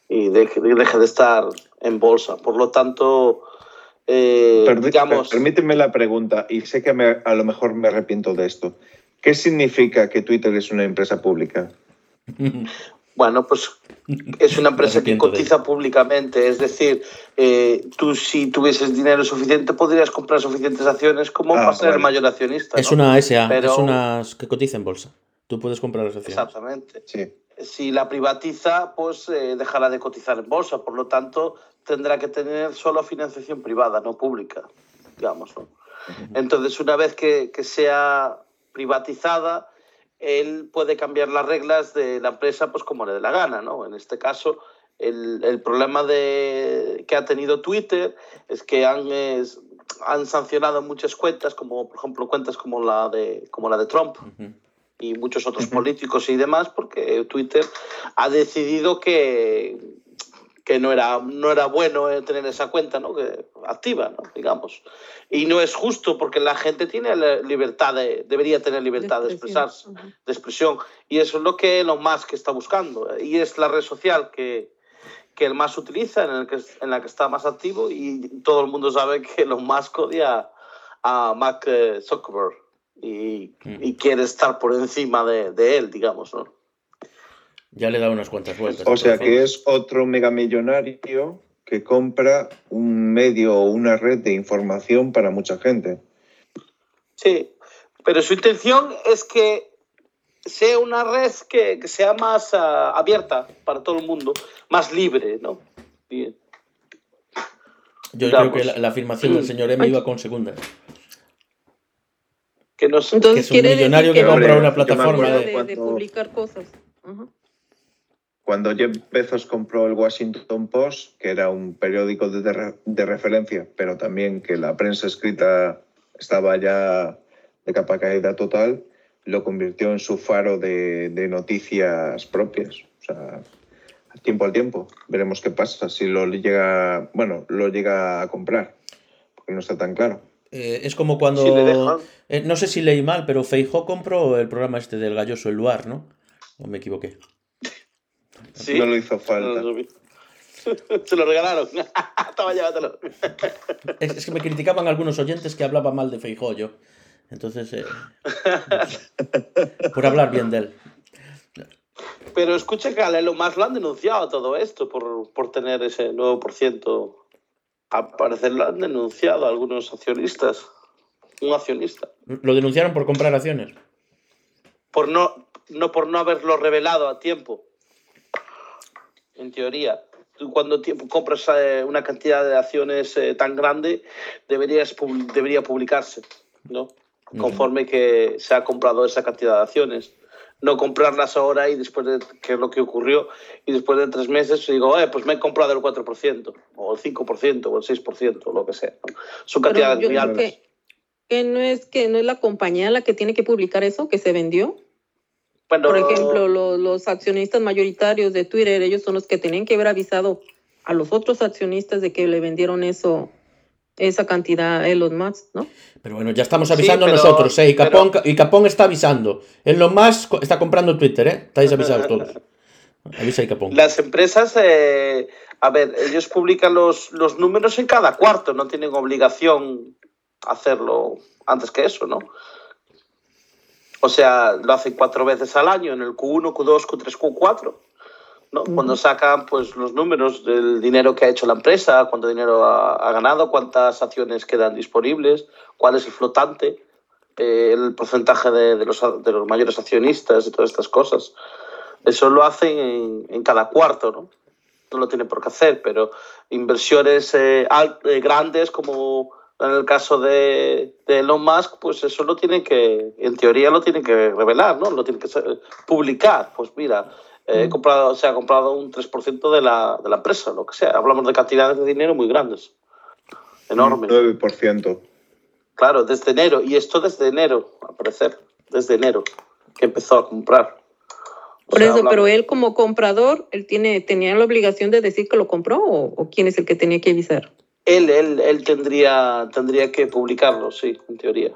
y deje, deje de estar en bolsa. Por lo tanto, eh, digamos... Permíteme la pregunta, y sé que me- a lo mejor me arrepiento de esto. ¿Qué significa que Twitter es una empresa pública? Bueno, pues es una empresa que cotiza públicamente, es decir, eh, tú si tuvieses dinero suficiente podrías comprar suficientes acciones como Ah, para ser vale. mayor accionista. Es ¿no? una SA, Pero- es una que cotiza en bolsa. Tú puedes comprar las acciones. Exactamente. Sí. Si la privatiza, pues eh, dejará de cotizar en bolsa, por lo tanto tendrá que tener solo financiación privada, no pública, digamos. ¿no? Entonces, una vez que, que sea privatizada, él puede cambiar las reglas de la empresa pues como le dé la gana, ¿no? En este caso, el, el problema de, que ha tenido Twitter es que han, es- han sancionado muchas cuentas, como por ejemplo cuentas como la de, como la de Trump y muchos otros políticos y demás, porque Twitter ha decidido que, que no era, no era bueno eh, tener esa cuenta ¿no? que, activa, ¿no? digamos. Y no es justo porque la gente tiene la libertad de, debería tener libertad de, expresarse, de expresión. Y eso es lo que Elon Musk está buscando. Y es la red social que, que el más utiliza, en, el que, en la que está más activo. Y todo el mundo sabe que Elon Musk odia a Mark eh, Zuckerberg y, y, quiere estar por encima de, de él, digamos. ¿no? Ya le da unas cuantas vueltas. O sea que es otro megamillonario que compra un medio o una red de información para mucha gente. Sí, pero su intención es que sea una red que, que sea más uh, abierta para todo el mundo, más libre, ¿no? Bien. Yo creo que la, la, afirmación del señor M iba con segunda. Que, no, Entonces, que es un millonario que, que compra una plataforma de, de, de, publicar cosas. Uh -huh. Cuando Jeff Bezos compró el Washington Post, que era un periódico de, de, de, referencia, pero también que la prensa escrita estaba ya de capa caída total, lo convirtió en su faro de, de noticias propias. O sea, tiempo al tiempo. Veremos qué pasa si lo llega, bueno, lo llega a comprar, porque no está tan claro. Eh, es como cuando, si eh, no sé si leí mal, pero Feijó compró el programa este del galloso El Luar, ¿no? ¿O me equivoqué? ¿Sí? No lo hizo falta. No, no, Se lo regalaron. Toma, llévatelo. Es, es, que me criticaban algunos oyentes que hablaba mal de Feijó yo. Entonces, eh, por hablar bien de él. Pero escucha que a Lelo más lo han denunciado todo esto por, por tener ese 9%. Al parecer lo han denunciado algunos accionistas. Un accionista. ¿Lo denunciaron por comprar acciones? Por no, no por no haberlo revelado a tiempo. En teoría. Tú cuando compras eh, una cantidad de acciones eh, tan grande, deberías, debería publicarse, ¿no? Conforme que se ha comprado esa cantidad de acciones no comprarlas ahora y después de que es lo que ocurrió y después de tres meses digo, eh, pues me he comprado el 4% o el 5% o el 6% o lo que sea. ¿no? Son cantidades muy altas. Que, que, no es que no es la compañía la que tiene que publicar eso que se vendió. Bueno, Por ejemplo, los, los accionistas mayoritarios de Twitter, ellos son los que tenían que haber avisado a los otros accionistas de que le vendieron eso esa cantidad a Elon Musk, ¿no? Pero bueno, ya estamos avisando sí, pero, nosotros, ¿eh? Y Capón, pero... y Capón está avisando. Elon Musk está comprando Twitter, ¿eh? Estáis avisados todos. Avisa y Capón. Las empresas, eh, a ver, ellos publican los, los números en cada cuarto, no tienen obligación hacerlo antes que eso, ¿no? O sea, lo hacen cuatro veces al año, en el Q1, Q2, Q3, Q4. ¿no? Uh -huh. Cuando sacan pues, los números del dinero que ha hecho la empresa, cuánto dinero ha, ha ganado, cuántas acciones quedan disponibles, cuál es el flotante, eh, el porcentaje de, de, los, de, los, mayores accionistas y todas estas cosas. Eso lo hacen en, en, cada cuarto, ¿no? No lo tienen por qué hacer, pero inversiones eh, alt, eh, grandes como en el caso de, de, Elon Musk, pues eso lo tienen que, en teoría lo tienen que revelar, ¿no? Lo tienen que publicar. Pues mira, eh, comprado, se ha comprado un 3% de la, de la empresa, lo que sea. Hablamos de cantidades de dinero muy grandes. Enormes. Un 9%. Claro, desde enero. Y esto desde enero, al parecer. Desde enero, que empezó a comprar. O Por sea, eso, hablamos... pero él como comprador, él tiene, tenía la obligación de decir que lo compró o, o quién es el que tenía que avisar. Él, él, él tendría, tendría que publicarlo, sí, en teoría.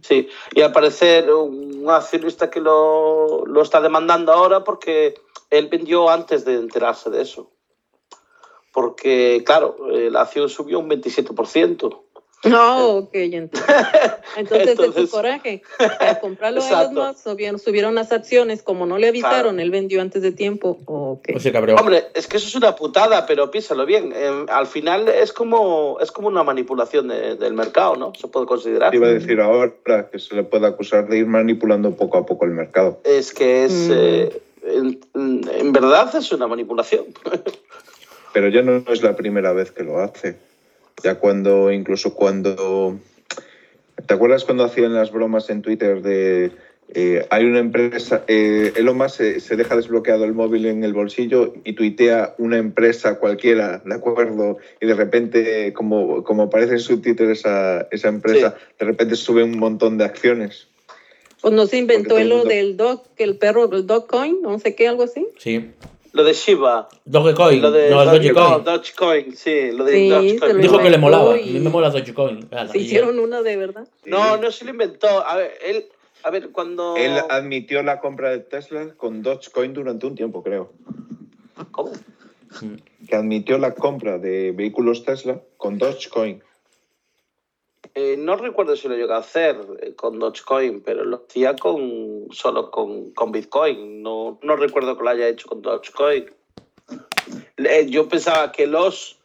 Sí, y al parecer un accionista que lo, lo, está demandando ahora porque él vendió antes de enterarse de eso. Porque, claro, la acción subió un 27%. No, ok, entonces, entonces, entonces es su coraje. Para comprarlo a ellos más, subieron, subieron las acciones, como no le avisaron, claro. él vendió antes de tiempo. Okay. O sea. Hombre, es que eso es una putada, pero piénsalo bien. Eh, al final es como, es como una manipulación de, del mercado, ¿no? Se puede considerar. Iba a decir ahora que se le puede acusar de ir manipulando poco a poco el mercado. Es que es, mm. eh, en, en verdad es una manipulación. pero ya no es la primera vez que lo hace. Ya cuando, incluso cuando. ¿Te acuerdas cuando hacían las bromas en Twitter de. Eh, hay una empresa, eh, Elon Musk se, se, deja desbloqueado el móvil en el bolsillo y tuitea una empresa cualquiera, ¿de acuerdo? Y de repente, como, como aparece en su Twitter esa, esa empresa, sí. de repente sube un montón de acciones. Pues no se inventó lo mundo... del dog, que el perro, el dog coin, no sé qué, algo así. Sí. Lo de Shiba. Dogecoin. Lo de no, Dogecoin. Dogecoin, sí, lo de Sí, Dogecoin. Dijo que le molaba. A mí me mola Dogecoin. Se hicieron una de verdad. No, no se lo inventó. A ver, él, a ver, cuando. Él admitió la compra de Tesla con Dogecoin durante un tiempo, creo. ¿Cómo? Que admitió la compra de vehículos Tesla con Dogecoin. Eh, no recuerdo si lo llegó a hacer eh, con Dogecoin, pero lo hacía con solo con, con Bitcoin. No, no recuerdo que lo haya hecho con Dogecoin. Le- Yo pensaba que los,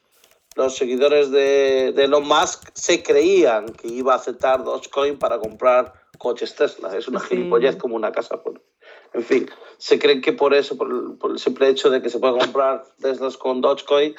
los seguidores de, de Elon Musk se creían que iba a aceptar Dogecoin para comprar coches Tesla. Es una Sí. gilipollez como una casa. por- En fin, se creen que por eso, por el, por el simple hecho de que se puede comprar Teslas con Dogecoin,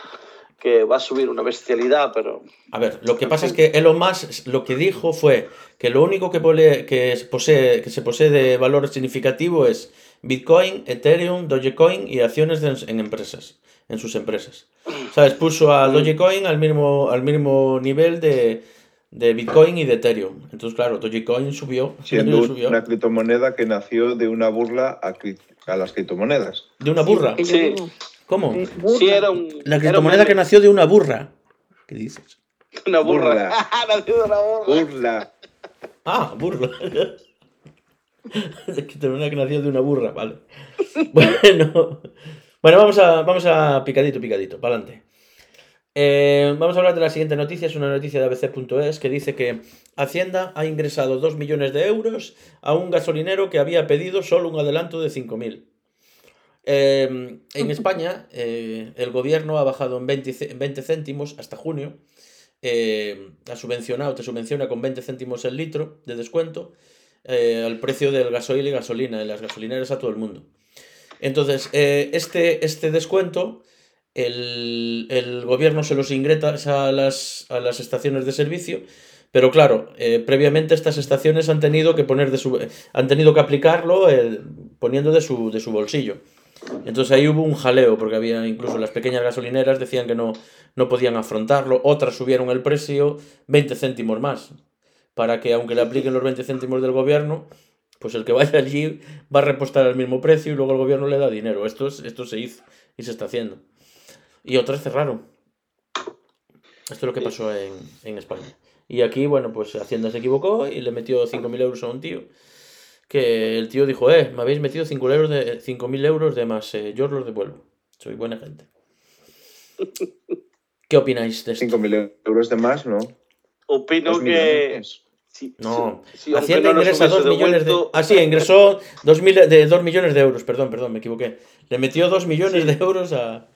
que va a subir una bestialidad, pero A ver, lo que pasa es que Elon Musk lo que dijo fue que lo único que, pole- que, se posee, que se posee de valor significativo es Bitcoin, Ethereum, Dogecoin y acciones de- en empresas, en sus empresas. ¿Sabes? Puso a Dogecoin al mismo, al mismo nivel de, de Bitcoin y de Ethereum. Entonces, claro, Dogecoin subió. Siendo subió. una criptomoneda que nació de una burla a, a las criptomonedas. De una burra. Que yo Sí. ¿Cómo? eh, burra. sí era un... La criptomoneda que nació de una burra. ¿Qué dices? Una burra. Burla. Nació de una burra. Burla. Ah, burla. Tengo una que nació de una burra, vale. Bueno, bueno vamos, a, vamos a picadito, picadito, para adelante. vamos a hablar de la siguiente noticia, es una noticia de abc.es que dice que Hacienda ha ingresado 2 millones de euros a un gasolinero que había pedido solo un adelanto de 5.000. Eh, en España, eh, el gobierno ha bajado en 20, ce- 20 céntimos hasta junio. eh, ha subvencionado, te subvenciona con 20 céntimos el litro de descuento eh, al precio del gasoil y gasolina en las gasolineras a todo el mundo. Entonces, eh, este, este descuento, el, el gobierno se los ingresa a las, a las estaciones de servicio, pero claro, eh, previamente estas estaciones han tenido que poner de su, han tenido que aplicarlo eh, poniendo de su, de su bolsillo. Entonces ahí hubo un jaleo, porque había incluso las pequeñas gasolineras decían que no, no podían afrontarlo, otras subieron el precio 20 céntimos más, para que aunque le apliquen los 20 céntimos del gobierno, pues el que vaya allí va a repostar el mismo precio y luego el gobierno le da dinero. Esto, es, esto se hizo y se está haciendo. Y otras cerraron. Esto es lo que pasó en, en España. Y aquí, bueno, pues Hacienda se equivocó y le metió 5.000 euros a un tío. Que el tío dijo, eh, me habéis metido 5.000 euros de, 5.000 euros de más, eh, yo os los devuelvo. Soy buena gente. ¿Qué opináis de esto? 5.000 euros de más, ¿no? Opino que. sí, No, sí, sí, aunque Hacienda no ingresa hubiese 2 millones de... devuelto- Ah, sí, ingresó 2, mil- de 2 millones de euros, perdón, perdón, me equivoqué. Le metió 2 millones de euros a,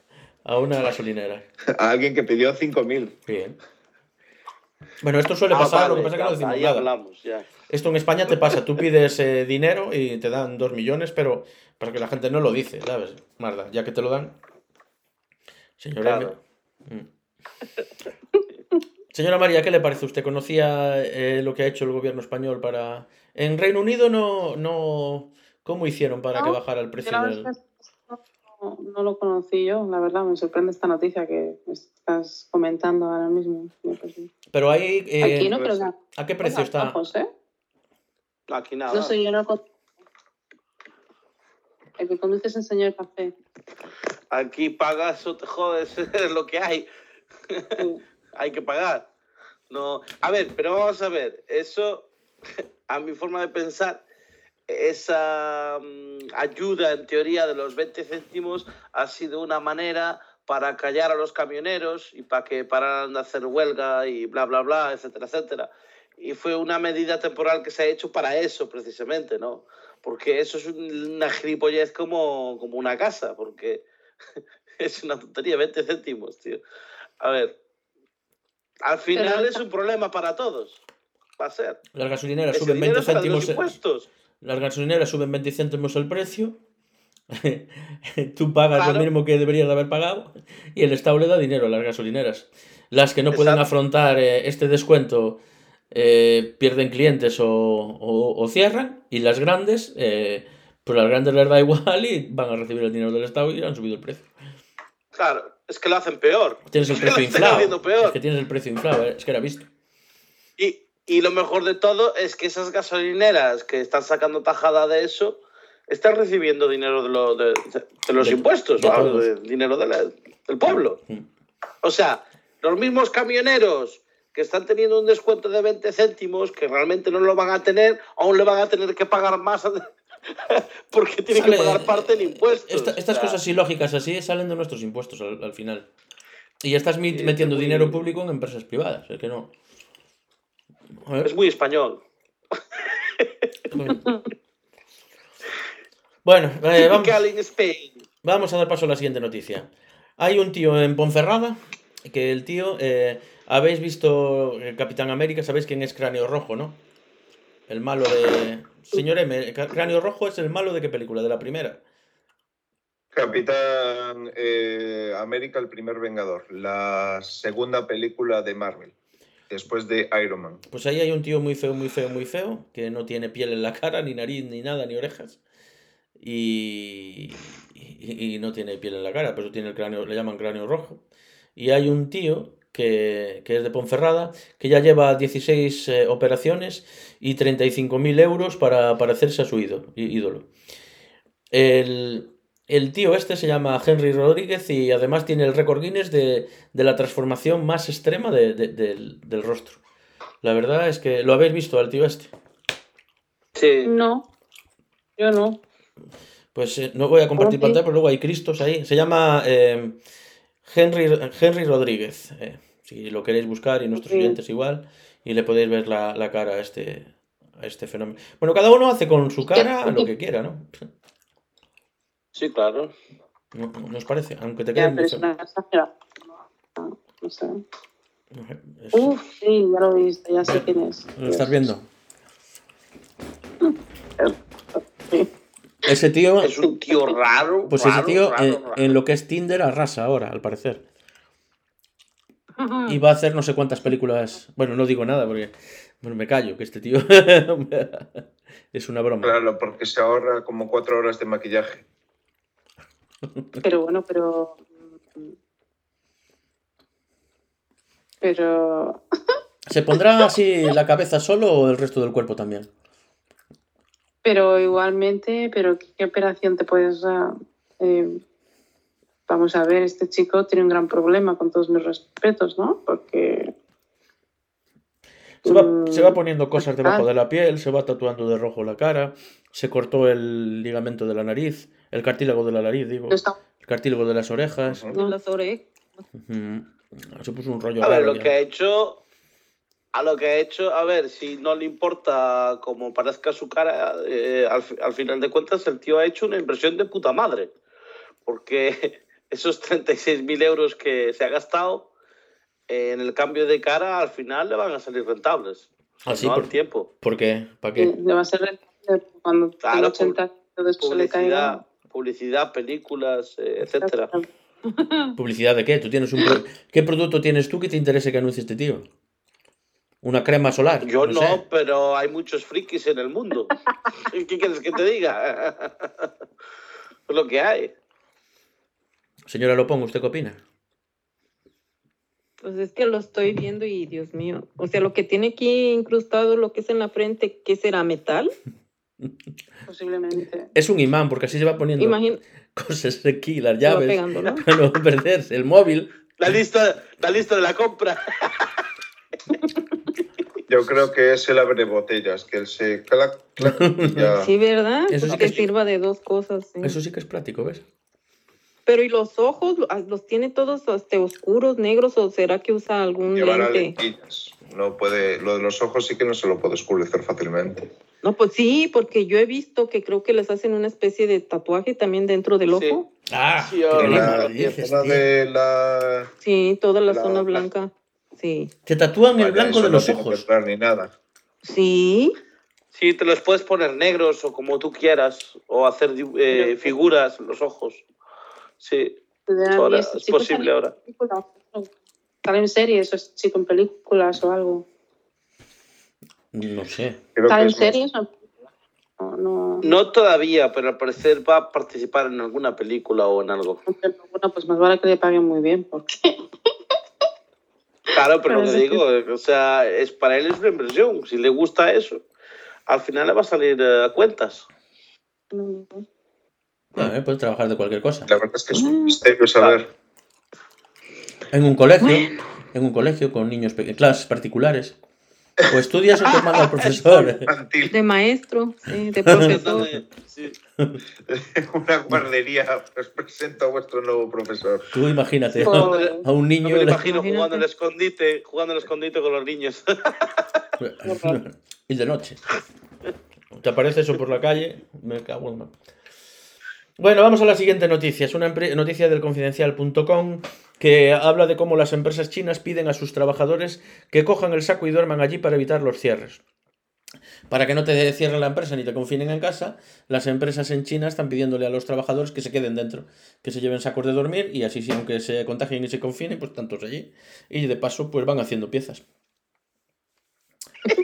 a una gasolinera. A alguien que pidió 5.000. Bien. Bueno, esto suele Ah, pasar, lo vale, que pasa es que no decimos ahí nada. hablamos, ya. Esto en España te pasa, tú pides eh, dinero y te dan 2 millones, pero para que la gente no lo dice, ¿sabes? Marda, ya que te lo dan. Señor Claro. M. Mm. Señora María, ¿qué le parece? ¿Usted conocía eh, lo que ha hecho el gobierno español para... En Reino Unido no... no... ¿Cómo hicieron para que bajara el precio del...? no, no lo conocí yo, la verdad, me sorprende esta noticia que estás comentando ahora mismo. Pues. Pero ahí... eh, Aquí no pues, ¿A qué precio está? bajos, ¿eh? Aquí nada. No sé, yo no El que conduce es el señor café. Aquí pagas jodes, es lo que hay. Sí. hay que pagar. No, a ver, pero vamos a ver, eso, a mi forma de pensar, esa mm, ayuda en teoría de los 20 céntimos ha sido una manera para callar a los camioneros y para que pararan de hacer huelga y bla, bla, bla, etcétera, etcétera. Y fue una medida temporal que se ha hecho para eso, precisamente, ¿no? Porque eso es un- una gilipollez como, como una casa, porque es una tontería, 20 céntimos, tío. A ver, al final Pero- es un problema para todos. Va a ser. Las gasolineras Ese suben 20 dinero es para los céntimos... impuestos. Las gasolineras suben 20 céntimos el precio. Tú pagas Claro. lo mismo que deberías de haber pagado y el Estado le da dinero a las gasolineras. Las que no pueden Exacto. afrontar eh, este descuento eh, pierden clientes o, o- o cierran y las grandes, eh, pues las grandes les da igual y van a recibir el dinero del Estado y han subido el precio. Claro, es que lo hacen peor. Tienes el Es precio inflado. peor. Es que tienes el precio inflado, eh, es que era visto. Y, y lo mejor de todo es que esas gasolineras que están sacando tajada de eso, están recibiendo dinero de, lo- de- de los impuestos, ¿no? dinero la- del pueblo. Mm. O sea, los mismos camioneros que están teniendo un descuento de 20 céntimos, que realmente no lo van a tener, aún le van a tener que pagar más porque tienen Sale- que pagar parte en impuestos. Esta- estas O sea, cosas ilógicas así salen de nuestros impuestos al, al final. Y ya estás Sí, metiendo es muy- dinero público en empresas privadas, es que no. Es muy español. Bueno, eh, vamos, vamos a dar paso a la siguiente noticia. Hay un tío en Ponferrada, que el tío, eh, habéis visto eh, Capitán América, sabéis quién es Cráneo Rojo, ¿no? El malo de... Señor M, Cráneo Rojo es el malo de qué película, de la primera. Capitán eh, América, el primer Vengador, la segunda película de Marvel, después de Iron Man. Pues ahí hay un tío muy feo, muy feo, muy feo, que no tiene piel en la cara, ni nariz, ni nada, ni orejas. Y, y, y no tiene piel en la cara, pero tiene el cráneo, le llaman cráneo rojo. Y hay un tío que, que es de Ponferrada, que ya lleva 16 eh, operaciones y 35.000 euros para, para hacerse a su ídolo. El, el tío este se llama Henry Rodríguez y además tiene el récord Guinness de, de la transformación más extrema de- de- del, del rostro. La verdad es que lo habéis visto al tío este. Sí. No, yo no. Pues eh, no voy a compartir pantalla, pero luego hay Cristos ahí. Se llama eh, Henry, Henry Rodríguez. eh, si lo queréis buscar y nuestros Ok. oyentes igual. Y le podéis ver la, la cara a este, a este fenómeno. Bueno, cada uno hace con su cara lo que quiera, ¿no? Sí, claro. ¿No, no os parece? Aunque te quede feo. una. No. No sé, es- Uf, sí, ya lo he visto, ya sé quién es. ¿Lo estás viendo? Sí. Ese tío, Es un tío raro. pues ese tío raro, en, raro. en lo que es Tinder arrasa ahora, al parecer. Y va a hacer no sé cuántas películas. Bueno, no digo nada porque bueno, me callo, que este tío es una broma. Claro, porque se ahorra como cuatro horas de maquillaje. Pero bueno, pero. Pero. ¿Se pondrá así la cabeza solo o el resto del cuerpo también? Pero igualmente, pero ¿qué, qué operación te puedes dar? Eh, vamos a ver, este chico tiene un gran problema, con todos mis respetos, ¿no? Porque. Se va, mm, se va poniendo cosas debajo ah. de la piel, se va tatuando de rojo la cara, se cortó el ligamento de la nariz, el cartílago de la nariz, digo, está- el cartílago de las orejas. Ujú. De las orejas. Ujú. Se puso un rollo A ver, raro lo ya. que ha hecho. A lo que ha hecho, a ver, si no le importa como parezca su cara, eh, al, fi- al final de cuentas el tío ha hecho una inversión de puta madre. Porque esos 36.000 euros que se ha gastado eh, en el cambio de cara, al final le van a salir rentables. Ah, sí, no por- al tiempo. ¿Por qué? ¿Para qué? le va a ser rentable cuando Claro, tenga 80 años, después le Publicidad, caiga. publicidad, películas, eh, etcétera. ¿Publicidad de qué? ¿Tú tienes un pro- ¿Qué producto tienes tú que te interese que anuncie este tío? ¿Una crema solar? Yo no, sé. pero hay muchos frikis en el mundo. ¿Qué quieres que te diga? Es lo que hay. Señora Lopón, ¿usted qué opina? Pues es que lo estoy viendo y Dios mío. O sea, lo que tiene aquí incrustado, lo que es en la frente, ¿qué será? ¿Metal? Posiblemente. Es un imán, porque así se va poniendo Imagina, cosas aquí, las se va llaves, pegando, ¿no? para no perderse. El móvil. La lista, la lista de la compra. Yo creo que es el abre botellas, que él se clac, clac, ya. Sí, ¿verdad? Eso sí Pues que que es- sirva de dos cosas. sí. Eso sí que es práctico, ¿ves? Pero ¿y los ojos? ¿Los- ¿Los tiene todos este, oscuros, negros o será que usa algún Llevará lente? lentillas. No puede, lo de los ojos sí que no se lo puede oscurecer fácilmente. No, pues sí, porque yo he visto que creo que les hacen una especie de tatuaje también dentro del Sí. ojo. Ah, Sí, La, la de. Sí, toda la, La- zona blanca. Sí. Te tatúan el blanco de no los que ojos. ni nada. Sí. Sí, te los puedes poner negros o como tú quieras, o hacer eh, figuras en los ojos. Sí, ahora es posible ahora. películas, ¿no? Sale en series, o es chico en películas o algo. No sé. Creo ¿Sale que en es más- series o no? No. No todavía, pero al parecer va a participar en alguna película o en algo. Bueno, pues más vale que le paguen muy bien, porque Claro, pero lo que digo, o sea, es para él es una inversión. Si le gusta eso, al final le va a salir eh, a cuentas. No, eh, puedes trabajar de cualquier cosa. La verdad es que es un misterio saber. En un colegio, en un colegio con niños en clases particulares. O estudias o te manda el profesor. Infantil, De maestro, sí, de profesor. Sí. una guardería. Os presento a vuestro nuevo profesor. Tú imagínate Joder. a un No niño. me lo le- imagino Imagínate. jugando al escondite, jugando al escondite con los niños. y de noche. Te aparece eso por la calle, me cago en... Bueno, vamos a la siguiente noticia. Es una noticia del confidencial.com que habla de cómo las empresas chinas piden a sus trabajadores que cojan el saco y duerman allí para evitar los cierres. Para que no te cierren la empresa ni te confinen en casa, las empresas en China están pidiéndole a los trabajadores que se queden dentro, que se lleven sacos de dormir y así, si aunque se contagien y se confinen, pues tantos allí. Y de paso, pues van haciendo piezas.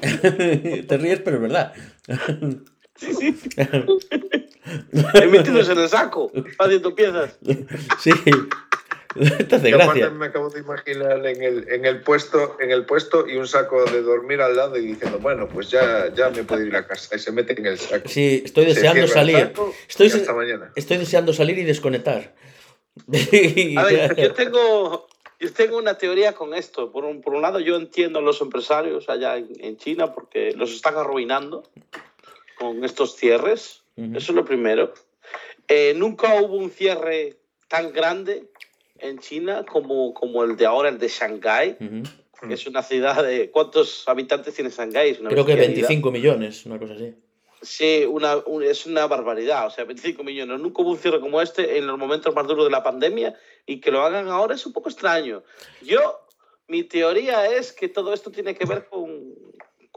te ríes, pero es verdad. Ahí metidos en el saco, haciendo piezas. Sí. Te hace Y aparte gracia. me acabo de imaginar en el, en el puesto en el puesto y un saco de dormir al lado y diciendo, bueno, pues ya, ya me puedo ir a casa. Y se mete en el saco. Sí, estoy Se deseando salir. Estoy hasta mañana. Estoy deseando salir y desconectar. A ver, yo tengo, yo tengo una teoría con esto. Por un, por un lado, yo entiendo a los empresarios allá en, en China porque los están arruinando con estos cierres. Eso es lo primero. Eh, nunca hubo un cierre tan grande en China como, como el de ahora, el de Shanghái, que es una ciudad de... ¿Cuántos habitantes tiene Shanghái? Creo que bestialidad. 25 millones, una cosa así. Sí, una, un- es una barbaridad. O sea, 25 millones. Nunca hubo un cierre como este en los momentos más duros de la pandemia y que lo hagan ahora es un poco extraño. Yo, mi teoría es que todo esto tiene que ver con,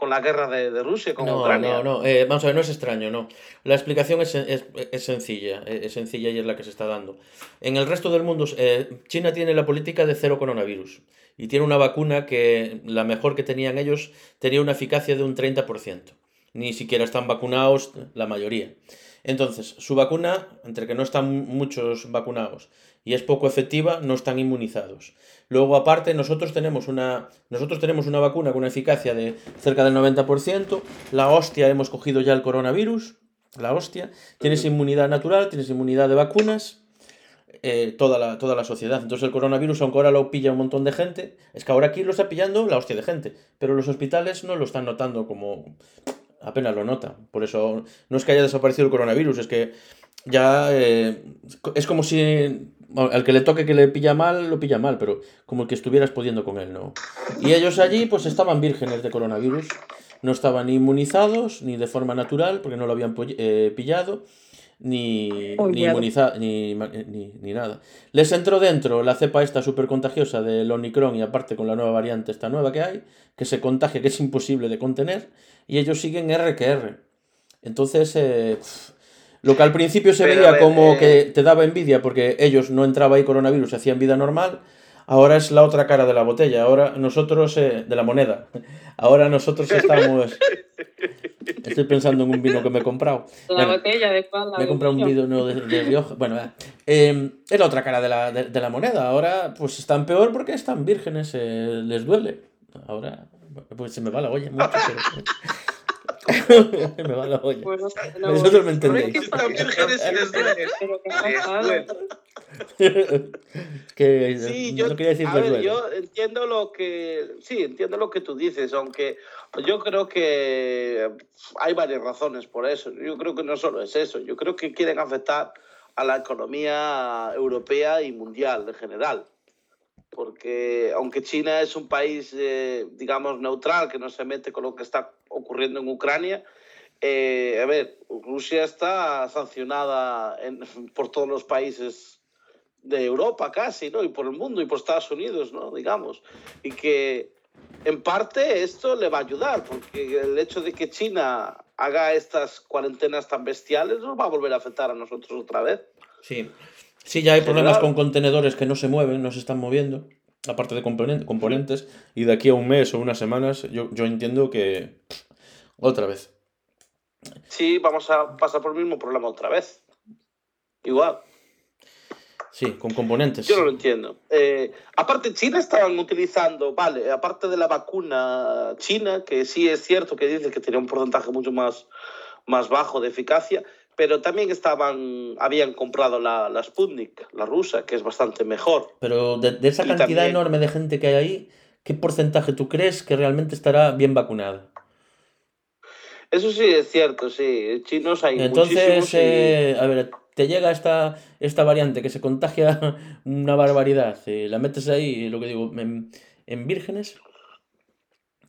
con la guerra de, de Rusia con No, Ucrania. no, no. eh, vamos a ver, no es extraño, no. La explicación es, es- es sencilla, eh, es sencilla y es la que se está dando. En el resto del mundo, eh, China tiene la política de cero coronavirus y tiene una vacuna que la mejor que tenían ellos tenía una eficacia de un 30%. Ni siquiera están vacunados la mayoría. Entonces, su vacuna, entre que no están muchos vacunados y es poco efectiva, no están inmunizados. Luego, aparte, nosotros tenemos una, nosotros tenemos una vacuna con una eficacia de cerca del 90%. La hostia, hemos cogido ya el coronavirus. La hostia. Tienes inmunidad natural, tienes inmunidad de vacunas. eh, toda, la, toda la sociedad. Entonces el coronavirus, aunque ahora lo pilla un montón de gente, es que ahora aquí lo está pillando la hostia de gente. Pero los hospitales no lo están notando como... Apenas lo nota. Por eso no es que haya desaparecido el coronavirus, es que ya eh, es como si bueno, al que le toque que le pilla mal, lo pilla mal, pero como el que estuvieras pudiendo con él, ¿no? Y ellos allí pues estaban vírgenes de coronavirus, no estaban ni inmunizados, ni de forma natural, porque no lo habían eh, pillado, ni, ni, inmuniza- ni, eh, ni, ni nada. Les entró dentro la cepa esta súper contagiosa del Omicron y aparte con la nueva variante esta nueva que hay, que se contagia, que es imposible de contener, y ellos siguen R que R. Entonces, eh, pf, lo que al principio se Pero, veía como eh, que te daba envidia porque ellos no entraba ahí coronavirus hacían vida normal, ahora es la otra cara de la botella, ahora nosotros, eh, de la moneda, ahora nosotros estamos... Estoy pensando en un vino que me he comprado. La Bueno, botella de cuál la me he comprado un vino de, de Rioja. Bueno. Eh, es la otra cara de la, de, de la moneda. Ahora, pues están peor porque están vírgenes, eh, les duele. Ahora, pues se me va la olla mucho. pero- me va la olla. Bueno, no, Vosotros me pero es entendéis. que Están vírgenes y les duele. Pero ¿qué ha Les pasado? duele. que Sí, yo, no quería decir a ver, yo entiendo lo que, sí, entiendo lo que tú dices, aunque yo creo que hay varias razones por eso. Yo creo que no solo es eso, yo creo que quieren afectar a la economía europea y mundial en general. Porque aunque China es un país, eh, digamos, neutral, que no se mete con lo que está ocurriendo en Ucrania, eh, a ver, Rusia está sancionada en- por todos los países de Europa casi, ¿no? Y por el mundo y por Estados Unidos, ¿no? Digamos. Y que en parte esto le va a ayudar, porque el hecho de que China haga estas cuarentenas tan bestiales nos va a volver a afectar a nosotros otra vez. Sí. Sí, ya hay problemas con contenedores que no se mueven, no se están moviendo, aparte de componen- componentes, y de aquí a un mes o unas semanas, yo, yo entiendo que otra vez. Sí, vamos a pasar por el mismo problema otra vez. Igual. Sí, con componentes. Yo no lo entiendo. Eh, aparte, China estaban utilizando, vale, aparte de la vacuna china, que sí es cierto que dice que tenía un porcentaje mucho más, más bajo de eficacia, pero también estaban, habían comprado la, la Sputnik, la rusa, que es bastante mejor. Pero de, de esa Y cantidad también- enorme de gente que hay ahí, ¿qué porcentaje tú crees que realmente estará bien vacunada? Eso sí es cierto, sí. Chinos hay Entonces, y- eh, a ver, te llega esta, esta variante que se contagia una barbaridad, eh, la metes ahí, lo que digo, en, en vírgenes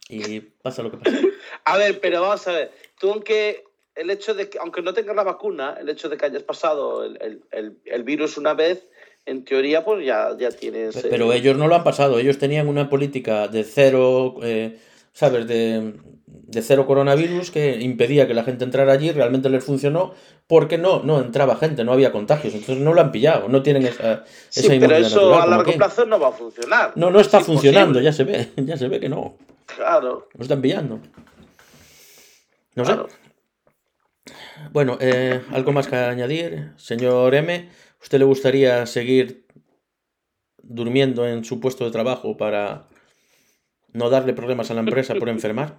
y pasa lo que pasa. A ver, pero vamos a ver. Tú, aunque el hecho de que, aunque no tengas la vacuna, el hecho de que hayas pasado el, el- el- el virus una vez, en teoría, pues ya, ya tienes. eh, Pero ellos no lo han pasado, ellos tenían una política de cero, eh, ¿sabes? De, de cero coronavirus que impedía que la gente entrara allí, realmente les funcionó, porque no, no entraba gente, no había contagios, entonces no lo han pillado, no tienen esa, Sí, esa pero eso natural a largo plazo no va a funcionar. No, no está Es funcionando, ya se ve, ya se ve que no, Claro, no están pillando. No sé. Bueno, eh, algo más que añadir. Señor M, ¿usted le gustaría seguir durmiendo en su puesto de trabajo para no darle problemas a la empresa por enfermar?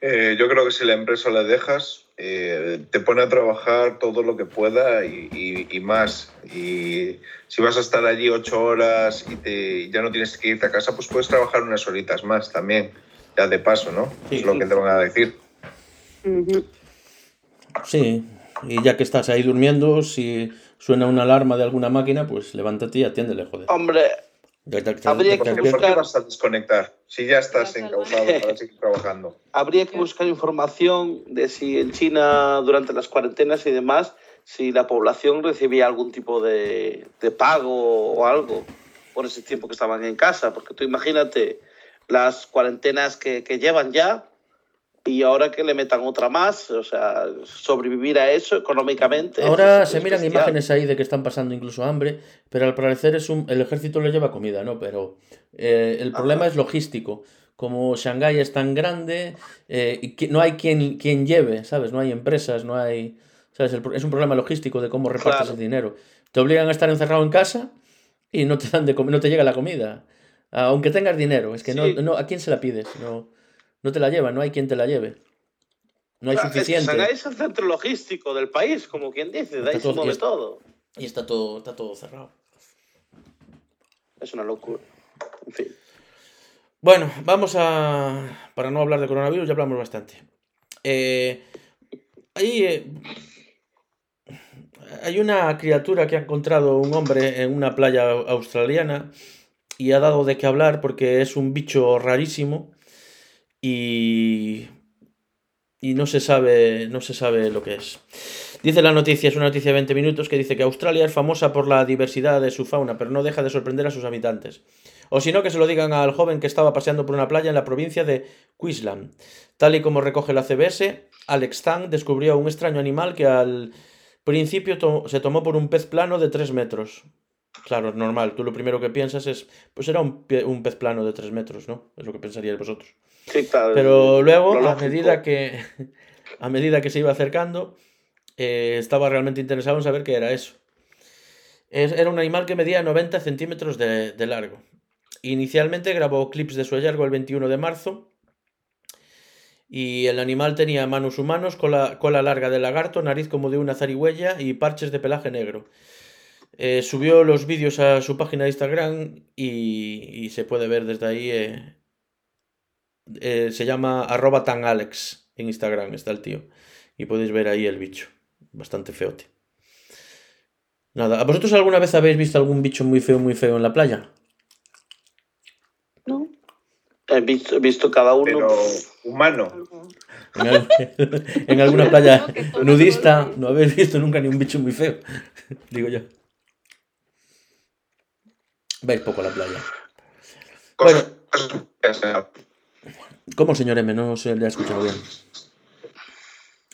Eh, yo creo que si la empresa la dejas, eh, te pone a trabajar todo lo que pueda y, y- y más. Y si vas a estar allí ocho horas y te, ya no tienes que irte a casa, pues puedes trabajar unas horitas más también, ya de paso, ¿no? Sí. Es lo que te van a decir. Sí, y ya que estás ahí durmiendo, si suena una alarma de alguna máquina, pues levántate y atiéndele, joder. Hombre, Habría que te- ¿Por qué buscar- vas a desconectar si ya estás baño. para seguir trabajando? habría que buscar información de si en China, durante las cuarentenas y demás, si la población recibía algún tipo de, de pago o algo por ese tiempo que estaban en casa. Porque tú imagínate las cuarentenas que, que llevan ya y ahora que le metan otra más, o sea, sobrevivir a eso económicamente. Ahora es- se es miran bestial. imágenes ahí de que están pasando incluso hambre, pero al parecer es un, el ejército le lleva comida, ¿no? Pero eh, el problema es logístico. Como Shanghái es tan grande, eh, y no hay quien, quien lleve, ¿sabes? No hay empresas, no hay... ¿sabes? El es un problema logístico de cómo repartes Claro. el dinero. Te obligan a estar encerrado en casa y no te dan de no te llega la comida. Aunque tengas dinero, es que no, no, ¿a quién se la pides? No, no te la llevan, no hay quien te la lleve. No hay Claro, es que suficiente. Shanghái es el centro logístico del país, como quien dice, de ahí se todo- y mueve es- todo. Y está todo, está todo cerrado. Es una locura. En fin. Bueno, vamos a. Para no hablar de coronavirus, ya hablamos bastante. Eh, ahí. eh, hay una criatura que ha encontrado un hombre en una playa australiana y ha dado de qué hablar porque es un bicho rarísimo y. Y no se sabe, no se sabe lo que es. Dice la noticia, es una noticia de 20 minutos, que dice que Australia es famosa por la diversidad de su fauna, pero no deja de sorprender a sus habitantes. O si no, que se lo digan al joven que estaba paseando por una playa en la provincia de Queensland. Tal y como recoge la CBS, Alex Tang descubrió un extraño animal que al principio se tomó por un pez plano de 3 metros. Claro, es normal. Tú lo primero que piensas es, pues era un, un pez plano de 3 metros, ¿no? Es lo que pensaríais vosotros. Sí, claro, Pero luego, a medida que, a medida que se iba acercando, eh, estaba realmente interesado en saber qué era eso. Es- era un animal que medía 90 centímetros de, de largo. Inicialmente grabó clips de su hallazgo el 21 de marzo. Y el animal tenía manos humanos, cola, cola larga de lagarto, nariz como de una zarigüeya y parches de pelaje negro. Eh, subió los vídeos a su página de Instagram y, y se puede ver desde ahí. eh, eh, se llama arroba tan Alex en Instagram, está el tío. Y podéis ver ahí el bicho. Bastante feote. Nada, ¿a vosotros alguna vez habéis visto algún bicho muy feo, muy feo en la playa? ¿No? He visto, he visto cada uno. Pero humano. En, al- en alguna playa nudista no habéis visto nunca ni un bicho muy feo, digo yo. Vais poco a la playa. Cosas- ¿Cómo, señor M? No se le ha escuchado bien.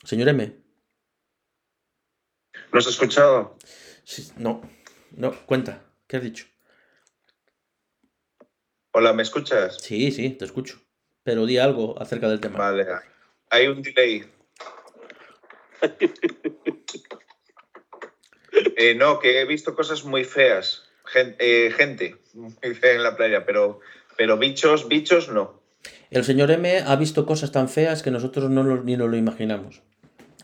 Señor M. ¿No has escuchado? Sí, no, no, cuenta. ¿Qué has dicho? Hola, ¿me escuchas? Sí, sí, te escucho. Pero di algo acerca del tema. Vale. Hay un delay. Eh, no, que he visto cosas muy feas. Eh, gente muy fea en la playa, pero, pero bichos, bichos no. El señor M ha visto cosas tan feas que nosotros no lo- ni nos lo imaginamos.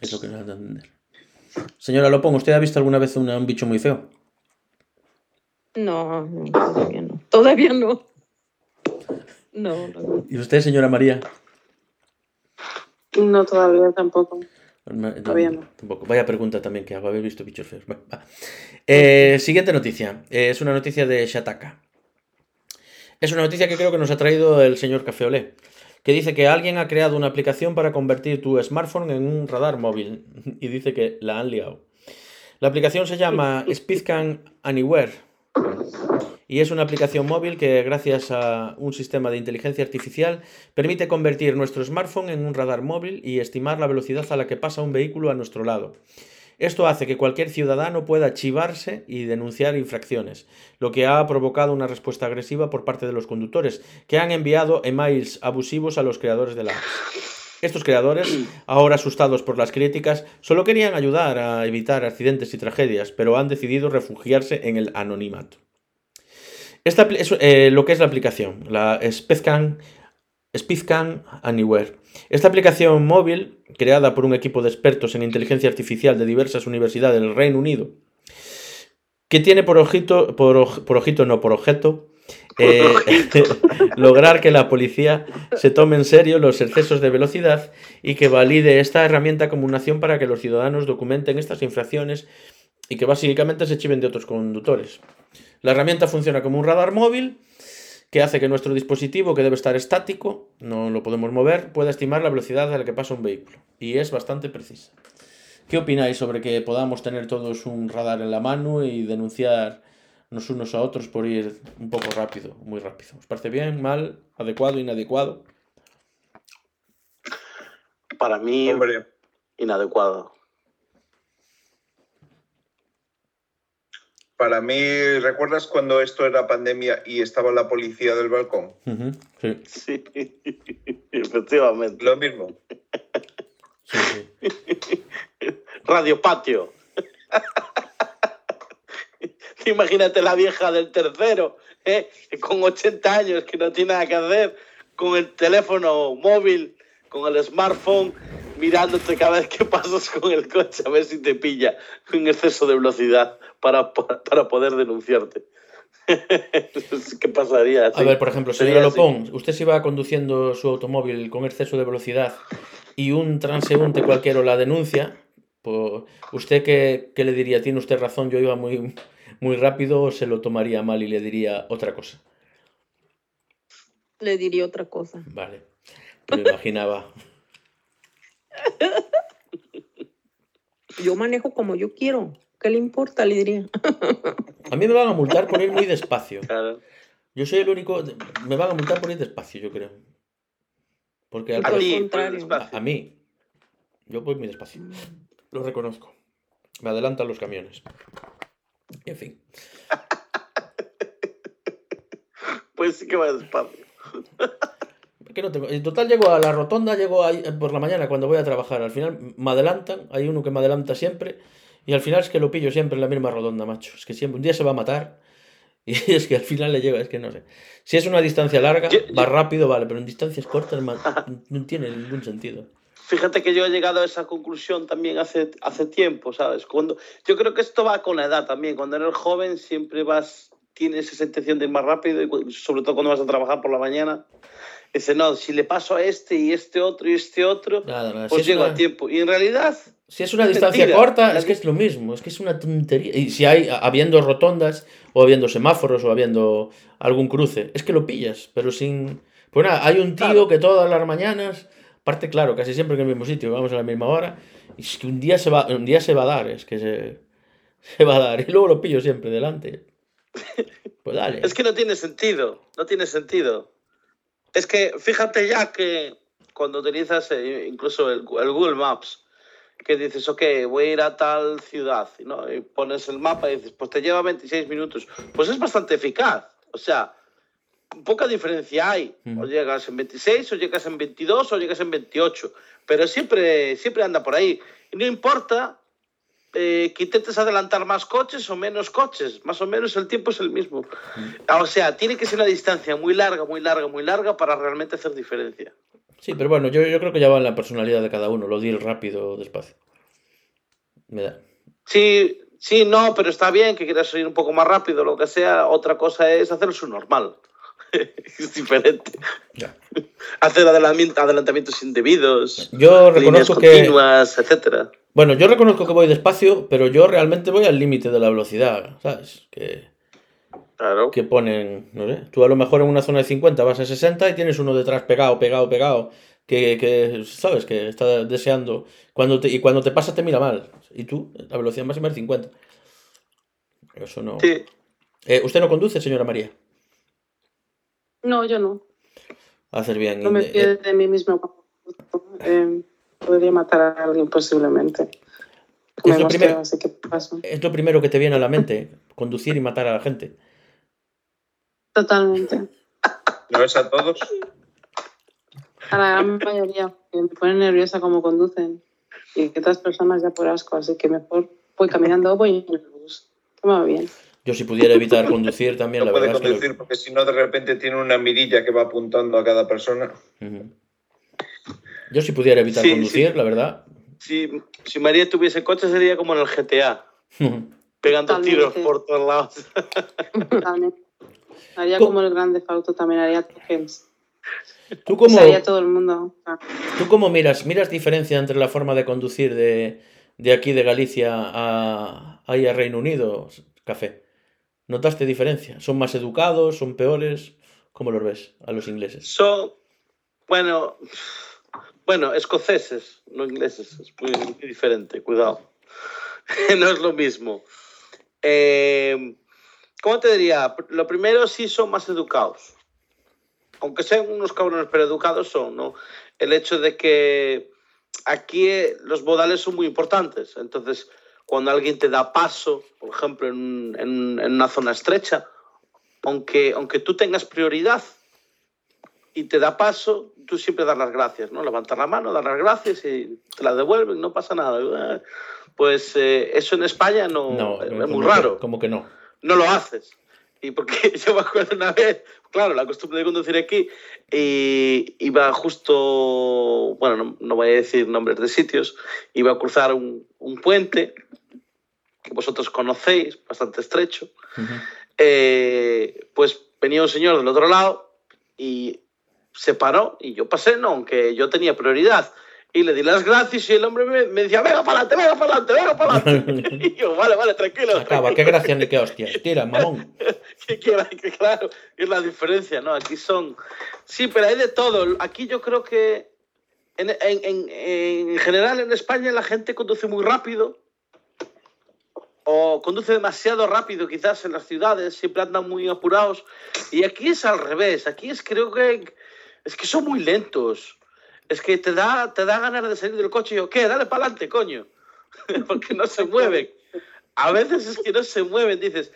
Es lo que nos entender. Señora Lopón, ¿usted ha visto alguna vez una- un bicho muy feo? No, no, todavía no. Todavía no. No, no. ¿Y usted, señora María? No, todavía tampoco. No, Todavía no. Tampoco. Vaya pregunta también que hago. ¿Habéis visto bichos feos? Bueno, va. Eh, siguiente noticia. Eh, es una noticia de Shataka. Es una noticia que creo que nos ha traído el señor Café Olé, que dice que alguien ha creado una aplicación para convertir tu smartphone en un radar móvil y dice que la han liado. La aplicación se llama Speedcan Anywhere y es una aplicación móvil que gracias a un sistema de inteligencia artificial permite convertir nuestro smartphone en un radar móvil y estimar la velocidad a la que pasa un vehículo a nuestro lado. Esto hace que cualquier ciudadano pueda chivarse y denunciar infracciones, lo que ha provocado una respuesta agresiva por parte de los conductores, que han enviado emails abusivos a los creadores de la app. Estos creadores, ahora asustados por las críticas, solo querían ayudar a evitar accidentes y tragedias, pero han decidido refugiarse en el anonimato. Esta es, eh, lo que es la aplicación, la Speedcan, Speedcan Anywhere. Esta aplicación móvil, creada por un equipo de expertos en inteligencia artificial de diversas universidades del Reino Unido, que tiene por ojito, por, oj- por ojito, no por objeto, eh, lograr que la policía se tome en serio los excesos de velocidad y que valide esta herramienta como una acción para que los ciudadanos documenten estas infracciones y que básicamente se chiven de otros conductores. La herramienta funciona como un radar móvil que hace que nuestro dispositivo, que debe estar estático, no lo podemos mover, pueda estimar la velocidad a la que pasa un vehículo. Y es bastante precisa. ¿Qué opináis sobre que podamos tener todos un radar en la mano y denunciar los unos a otros por ir un poco rápido, muy rápido? ¿Os parece bien, mal, adecuado, inadecuado? Para mí, Hombre, inadecuado. Para mí, ¿recuerdas cuando esto era pandemia y estaba la policía del balcón? Sí, Sí, efectivamente. Lo mismo. sí, sí. Radio Patio. Imagínate la vieja del tercero, ¿eh? con 80 años, que no tiene nada que hacer, con el teléfono móvil, con el smartphone, mirándote cada vez que pasas con el coche a ver si te pilla un exceso de velocidad para, para, para poder denunciarte. ¿Qué pasaría? A ver, por ejemplo, así. Lopón, usted si va conduciendo su automóvil con exceso de velocidad y un transeúnte cualquiera la denuncia, pues, ¿usted qué, qué le diría? ¿Tiene usted razón? Yo iba muy, muy rápido o se lo tomaría mal y le diría otra cosa. Le diría otra cosa. Vale, me lo imaginaba. Yo manejo como yo quiero. ¿Qué le importa? Le diría. A mí me van a multar por ir muy despacio. Claro. Yo soy el único... Me van a multar por ir despacio, yo creo. Porque al A ti, por contrario. espacio. A mí. Yo voy muy despacio. Lo reconozco. Me adelantan los camiones. En fin. Pues sí que va despacio. Que no tengo- En total llego a la rotonda, llego ahí eh, por la mañana cuando voy a trabajar. Al final me adelantan, hay uno que me adelanta siempre. Y al final es que lo pillo siempre en la misma rotonda, macho. Es que siempre, un día se va a matar. Y es que al final le llega, es que no sé. Si es una distancia larga, Yo- va yo- rápido, vale, pero en distancias cortas no tiene ningún sentido. Fíjate que yo he llegado a esa conclusión también hace, hace tiempo, ¿sabes? Cuando, yo creo que esto va con la edad también. Cuando eres joven siempre vas, tienes esa intención de ir más rápido, y sobre todo cuando vas a trabajar por la mañana. Dice, no, si le paso a este y este otro y este otro, Nada, nada. pues si, llego una, a tiempo. Y en realidad, si es una es distancia mentira. corta, La es que es lo mismo. Es que es una tontería. Y si hay, habiendo rotondas, o habiendo semáforos, o habiendo algún cruce, es que lo pillas, pero sin. Pues nada, hay un tío Claro. que todas las mañanas, parte claro, casi siempre en el mismo sitio, vamos a la misma hora, y es que un día se va, un día se va a dar, es que se, se va a dar, y luego lo pillo siempre delante. Pues dale. es que no tiene sentido, no tiene sentido. Es que fíjate ya que cuando utilizas eh, incluso el, el Google Maps, que dices, ok, voy a ir a tal ciudad, ¿no? y pones el mapa y dices, pues te lleva 26 minutos, pues es bastante eficaz. O sea, poca diferencia hay. O llegas en 26, o llegas en 22, o llegas en 28, pero siempre, siempre anda por ahí. Y no importa eh, que intentes adelantar más coches o menos coches. Más o menos el tiempo es el mismo. O sea, tiene que ser una distancia muy larga, muy larga, muy larga para realmente hacer diferencia. Sí, pero bueno, yo, yo creo que ya va en la personalidad de cada uno, lo di el rápido o despacio. Me da. Sí, sí, no, pero está bien que quieras ir un poco más rápido, lo que sea. Otra cosa es hacer su normal. es diferente. Ya. Hacer adelantamiento- adelantamientos indebidos, Yo líneas reconozco que. continuas, etcétera. Bueno, yo reconozco que voy despacio, pero yo realmente voy al límite de la velocidad, ¿sabes? Que, Claro. que ponen, no sé, tú a lo mejor en una zona de 50 vas a 60 y tienes uno detrás pegado, pegado, pegado, que, que ¿sabes? Que está deseando, cuando te, y cuando te pasa te mira mal, y tú, la velocidad máxima es 50. Eso no... Sí. Eh, ¿Usted no conduce, señora María? No, yo no. Hacer bien. No me Eh, fío de mí mismo. Eh, podría matar a alguien posiblemente. Es Me lo primero. así que paso. es lo primero que te viene a la mente, conducir y matar a la gente. Totalmente. ¿No es a todos? A la gran mayoría. que Me pone nerviosa cómo conducen. Y que otras personas ya por asco. Así que mejor voy caminando o voy en el bus. Va bien. Yo si pudiera evitar conducir también, No la puede verdad es que... lo- conducir porque si no de repente tiene una mirilla que va apuntando a cada persona. Yo si pudiera evitar Sí, conducir, sí. la verdad. Si, si María tuviese coche sería como en el GTA, pegando Totalmente. tiros por todos lados. Totalmente. Haría Co- como el grande Fauto también. Haría tokens. ¿Tú cómo, Haría todo el mundo. Ah, ¿Tú cómo miras? ¿Miras diferencia entre la forma de conducir de, de aquí de Galicia a, a Reino Unido, Café? ¿Notaste diferencia? ¿Son más educados? ¿Son peores? ¿Cómo los ves a los ingleses? Son, bueno, bueno, escoceses, no ingleses, es muy, diferente, cuidado. no es lo mismo. Eh, ¿Cómo te diría? Lo primero sí son más educados. Aunque sean unos cabrones, pero educados son, ¿no? El hecho de que aquí eh, los modales son muy importantes. Entonces, cuando alguien te da paso, por ejemplo, en, en- en una zona estrecha, aunque, aunque tú tengas prioridad, y te da paso, tú siempre das las gracias, ¿no? Levantar la mano, dar las gracias y te la devuelven, no pasa nada. Pues eh, eso en España no, No, es muy que- raro, como que no. no lo haces. Y porque yo me acuerdo una vez, claro, la costumbre de conducir aquí, y iba justo, bueno, no, no voy a decir nombres de sitios, iba a cruzar un, un puente que vosotros conocéis, bastante estrecho, Ujú. eh, pues venía un señor del otro lado y se paró y yo pasé, no, aunque yo tenía prioridad. Y le di las gracias y el hombre me, me decía, venga para adelante, venga para adelante, venga para adelante. y yo, vale, vale, tranquilo. Acaba, qué gracia ni qué hostia. Tira, mamón. que, que- que claro, es la diferencia, ¿no? Aquí son... Sí, pero hay de todo. Aquí yo creo que en, en- en- en general en España la gente conduce muy rápido o conduce demasiado rápido quizás en las ciudades, siempre andan muy apurados. Y aquí es al revés, aquí es creo que es que son muy lentos. Es que te da, te da ganas de salir del coche y yo, ¿qué? Dale para adelante, coño. Porque no se mueven. A veces es que no se mueven, dices,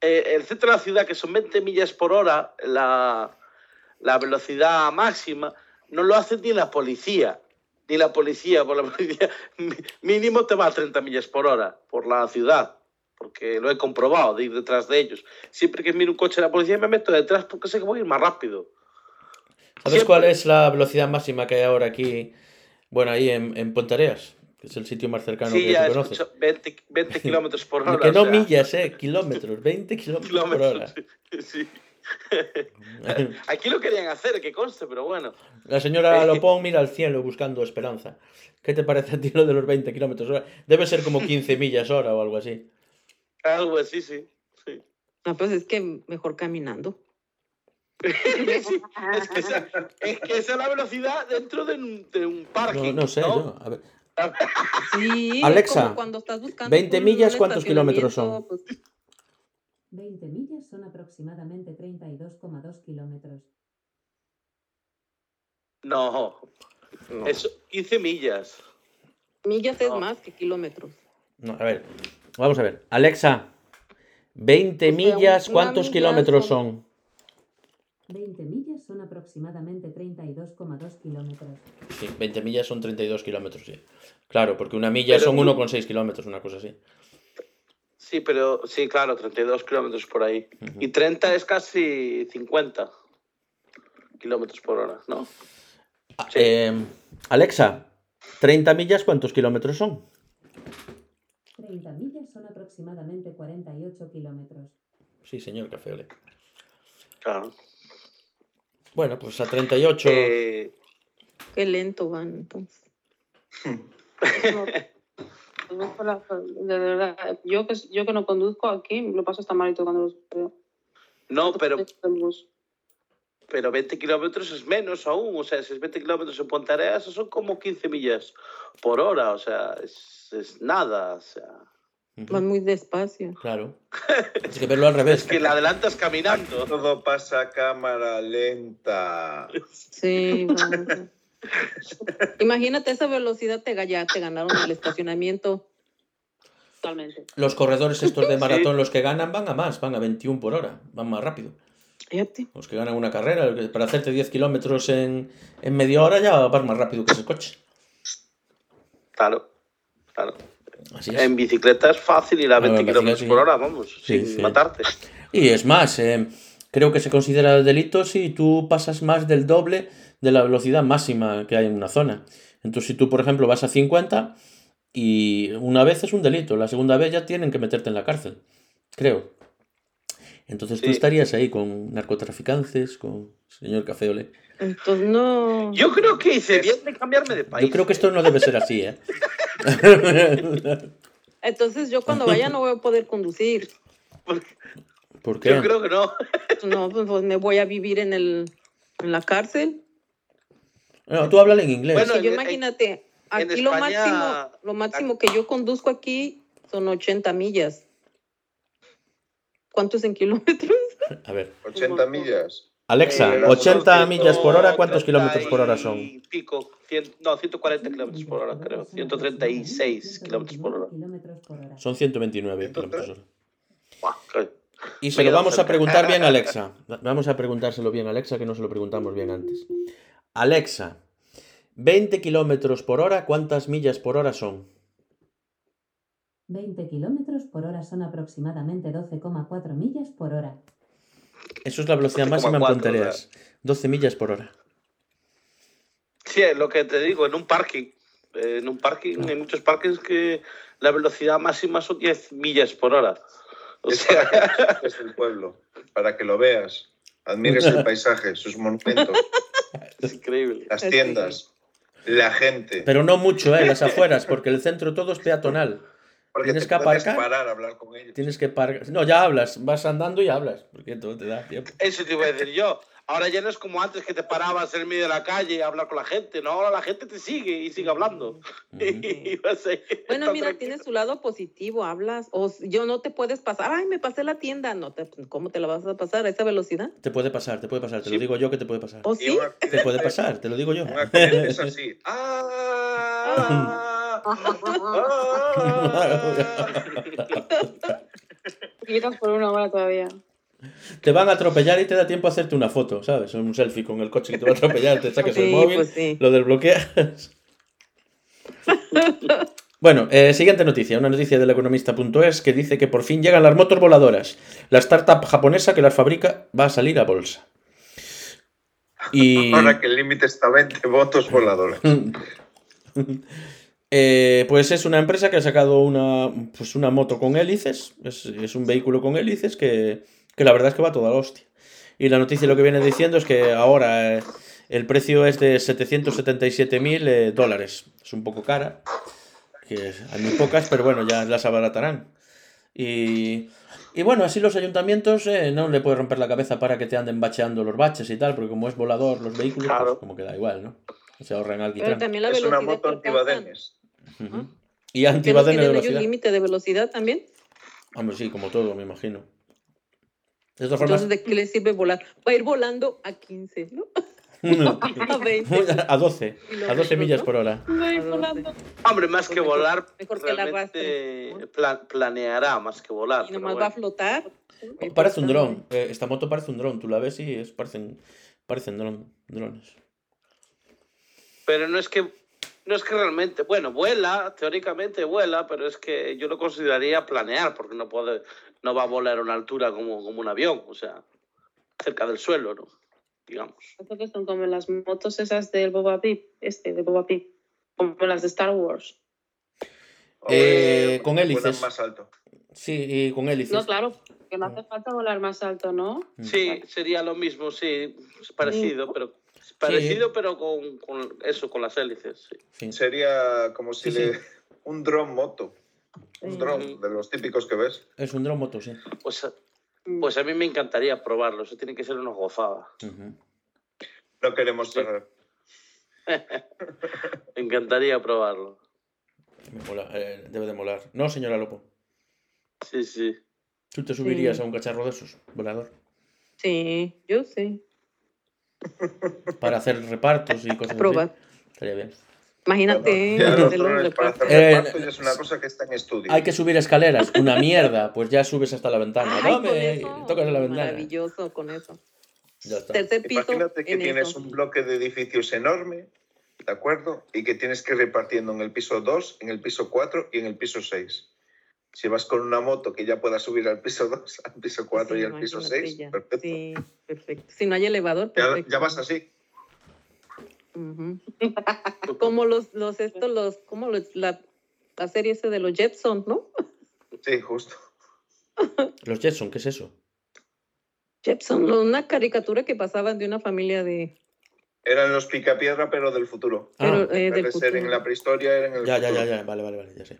eh, el centro de la ciudad, que son 20 millas por hora, la, la velocidad máxima, no lo hace ni la policía. Ni la policía, por la policía mínimo te va a 30 millas por hora por la ciudad, porque lo he comprobado de ir detrás de ellos. Siempre que miro un coche de la policía me meto detrás porque sé que voy a ir más rápido. ¿Sabes Siempre. cuál es la velocidad máxima que hay ahora aquí? Bueno, ahí en, en Pontareas, que es el sitio más cercano sí, que ya conoces. escucho 20, 20 kilómetros por hora. que no o sea, millas, eh, kilómetros, 20 kilómetros por hora. Sí. Aquí lo querían hacer, que conste, pero bueno. La señora Lopón mira al cielo buscando esperanza. ¿Qué te parece a ti lo de los 20 kilómetros hora? Debe ser como 15 millas hora o algo así. Algo así, sí. sí. No, pues es que mejor caminando. Sí, es, que esa, es que esa es la velocidad dentro de un, de un No, parking. no sé, yo. A ver. Sí, Alexa, cuando estás buscando 20 un- millas, ¿cuántos kilómetros son? pues, 20 millas son aproximadamente 32,2 kilómetros. No, no. eso, 15 millas. Millas es No. más que kilómetros. No, a ver. Vamos a ver. Alexa, 20 O sea, millas, ¿cuántos milla kilómetros son- son? 20 millas son aproximadamente 32,2 kilómetros. Sí, 20 millas son 32 kilómetros, sí. Claro, porque una milla Pero son tú- 1,6 kilómetros, una cosa así. Sí, pero sí, claro, 32 kilómetros por ahí. Ujú. Y 30 es casi 50 kilómetros por hora, ¿no? Ah, Sí. eh, Alexa, 30 millas, ¿cuántos kilómetros son? 30 millas son aproximadamente 48 kilómetros. Sí, señor Café Ole. Claro. Bueno, pues a 38. Eh, Qué lento van entonces. No, de verdad, yo que, yo que no conduzco aquí, lo paso hasta malito cuando los veo. no, pero, pero 20 kilómetros es menos aún. O sea, si es 20 kilómetros en Ponta Areas, son como 15 millas por hora. O sea, es, es nada. O sea, Van muy despacio. Claro. Tienes que verlo al revés. es que la adelantas caminando. Todo pasa a cámara lenta. Sí, vamos. Imagínate esa velocidad, te, ya te ganaron el estacionamiento. Totalmente. Los corredores estos de Sí. maratón, los que ganan, van a más, van a 21 por hora, van más rápido. Fíjate. Los que ganan una carrera, para hacerte 10 kilómetros en, en media hora ya vas más rápido que ese coche. Claro, claro. Así es. En bicicleta es fácil ir a Ah, 20 en kilómetros por hora, vamos, Sí, sin sí. matarte. Y es más, eh, creo que se considera delito si tú pasas más del doble de la velocidad máxima que hay en una zona. Entonces, si tú, por ejemplo, vas a 50 y una vez es un delito, la segunda vez ya tienen que meterte en la cárcel, creo. Entonces tú Sí. estarías ahí con narcotraficantes, con señor Café Ole. Entonces, no. Yo creo que hice bien de cambiarme de país. Yo creo que esto no debe ser así, ¿eh? Entonces, yo cuando vaya no voy a poder conducir. ¿Por qué? Yo creo que no. No, pues, pues, me voy a vivir en, el, en la cárcel. No, tú háblale en inglés. Bueno, yo en- imagínate, en aquí lo máximo, lo máximo que yo conduzco aquí son 80 millas. ¿Cuántos en kilómetros? A ver. 80 millas. Alexa, Eh, 80 son millas por hora, ¿cuántos 130 kilómetros por hora son? Pico, cien- no, 140 kilómetros por hora, creo. 136 kilómetros por hora. kilómetros por hora. Son 129 kilómetros hora. Buah, qué- Y se lo vamos a preguntar bien a Alexa. Vamos a preguntárselo bien a Alexa, que no se lo preguntamos bien antes. Alexa, 20 kilómetros por hora, ¿cuántas millas por hora son? 20 kilómetros por hora son aproximadamente 12,4 millas por hora. Eso es la velocidad máxima en 12,4, punterías. 12 millas por hora. Sí, es lo que te digo, en un parking. En un parking, hay muchos parkings que la velocidad máxima son 10 millas por hora. O Es sea, para que disfrutes del pueblo, para que lo veas, admires el paisaje, sus monumentos, es increíble. las tiendas, la gente. Pero no mucho, ¿eh? Las afueras, porque el centro todo es peatonal. Porque tienes te que puedes aparcar. parar a hablar con ellos. Tienes que parar. No, ya hablas, vas andando y hablas, porque todo te da tiempo. Eso te iba a decir yo. Ahora ya no es como antes que te parabas en medio de la calle a hablar con la gente. No, ahora la gente te sigue y sigue hablando. Y vas ahí, Bueno, mira, tranquilo. tiene su lado positivo, hablas. O yo no te puedes pasar. Ay, me pasé la tienda. No, te, ¿cómo te la vas a pasar a esa velocidad? Te puede pasar, te puede pasar, te Sí. lo digo yo que te puede pasar. ¿O sí? Te puede pasar, te lo digo yo. Un es así. ¡Ah! Quitas por una hora todavía. Te van a atropellar y te da tiempo a hacerte una foto, ¿sabes? Un selfie con el coche que te va a atropellar, te sacas el móvil, pues sí. lo desbloqueas. Bueno, eh, siguiente noticia, una noticia del economista.es que dice que por fin llegan las motos voladoras. La startup japonesa que las fabrica va a salir a bolsa. Y Ahora que el límite está a 20 votos voladores. Eh, pues es una empresa que ha sacado una, pues una moto con hélices. Es, es un vehículo con hélices que, que la verdad es que va a toda la hostia. Y la noticia lo que viene diciendo es que ahora eh, el precio es de 777 mil eh, dólares. Es un poco cara, que hay muy pocas, pero bueno, ya las abaratarán. Y, y bueno, así los ayuntamientos eh, no le puede romper la cabeza para que te anden bacheando los baches y tal, porque como es volador los vehículos, pues como que da igual, ¿no? Se ahorran Pero alquitrán. también la Es una moto Ujú. Y ¿Que no de tienen ellos velocidad. límite de velocidad también? Hombre, sí, como todo, me imagino. De todas formas, Entonces, ¿de qué le sirve volar? Va a ir volando a 15, ¿no? A 20. a 12, Y los a 12 otros, millas ¿no? por hora. A volando. Hombre, más que volar, mejor que la realmente arrastre. pla- planeará más que volar. Y nomás bueno. va a flotar. Parece un dron. eh, esta moto parece un dron. Tú la ves y es, parecen, parecen dron- drones. Pero no es que no es que realmente, bueno, vuela, teóricamente vuela, pero es que yo lo consideraría planear, porque no puede, no va a volar a una altura como, como un avión, o sea, cerca del suelo, ¿no? Digamos. Creo que son como las motos esas del Boba Pip, este, de Boba Pip, como las de Star Wars. Eh, con vuelan hélices. más alto. Sí, y con hélices. No, claro, que no hace falta volar más alto, ¿no? Sí, sería lo mismo, sí, es parecido, pero parecido, pero con, con eso, con las hélices. sí. Sí. Sería como si Sí, le... sí. un dron moto. Un dron de los típicos que ves. Es un dron moto, sí. Pues, a- Mm. pues a mí me encantaría probarlo, eso tiene que ser una gozada. Ujú. No queremos cerrar. Me encantaría probarlo. Me mola, eh, debe de molar. No, señora Lopo. Sí, sí. ¿Tú te subirías Sí. a un cacharro de esos, volador? Sí, yo sí. Para hacer repartos y cosas Probar. así. Estaría bien. Imagínate. Ya los de los drones para hacer repartos. Eh, reparto ya es una cosa que está en estudio. Hay que subir escaleras. Una mierda. Pues ya subes hasta la ventana. Ay, Dame, con y eso, tocas la ventana. Maravilloso con eso. Ya está. Tercer piso. Imagínate que en tienes eso. un bloque de edificios enorme, ¿de acuerdo? Y que tienes que ir repartiendo en el piso 2, en el piso 4 y en el piso 6. Si vas con una moto que ya pueda subir al piso 2, al piso 4 Sí, y al piso imagínate 6, ya. perfecto. Sí, perfecto. Si no hay elevador, Ya, perfecto. ya vas así. Como los, los, estos, los, como los, la, la serie ese de los Jetson, ¿no? Sí, justo. Los Jetson, ¿qué es eso? Jetson, una caricatura que pasaban de una familia de... Eran los picapiedra, pero del futuro. Ah, Pero, eh, En del ser en futuro. la prehistoria, eran en el ya, ya, futuro. ya, ya. Vale, vale, vale. Ya sé.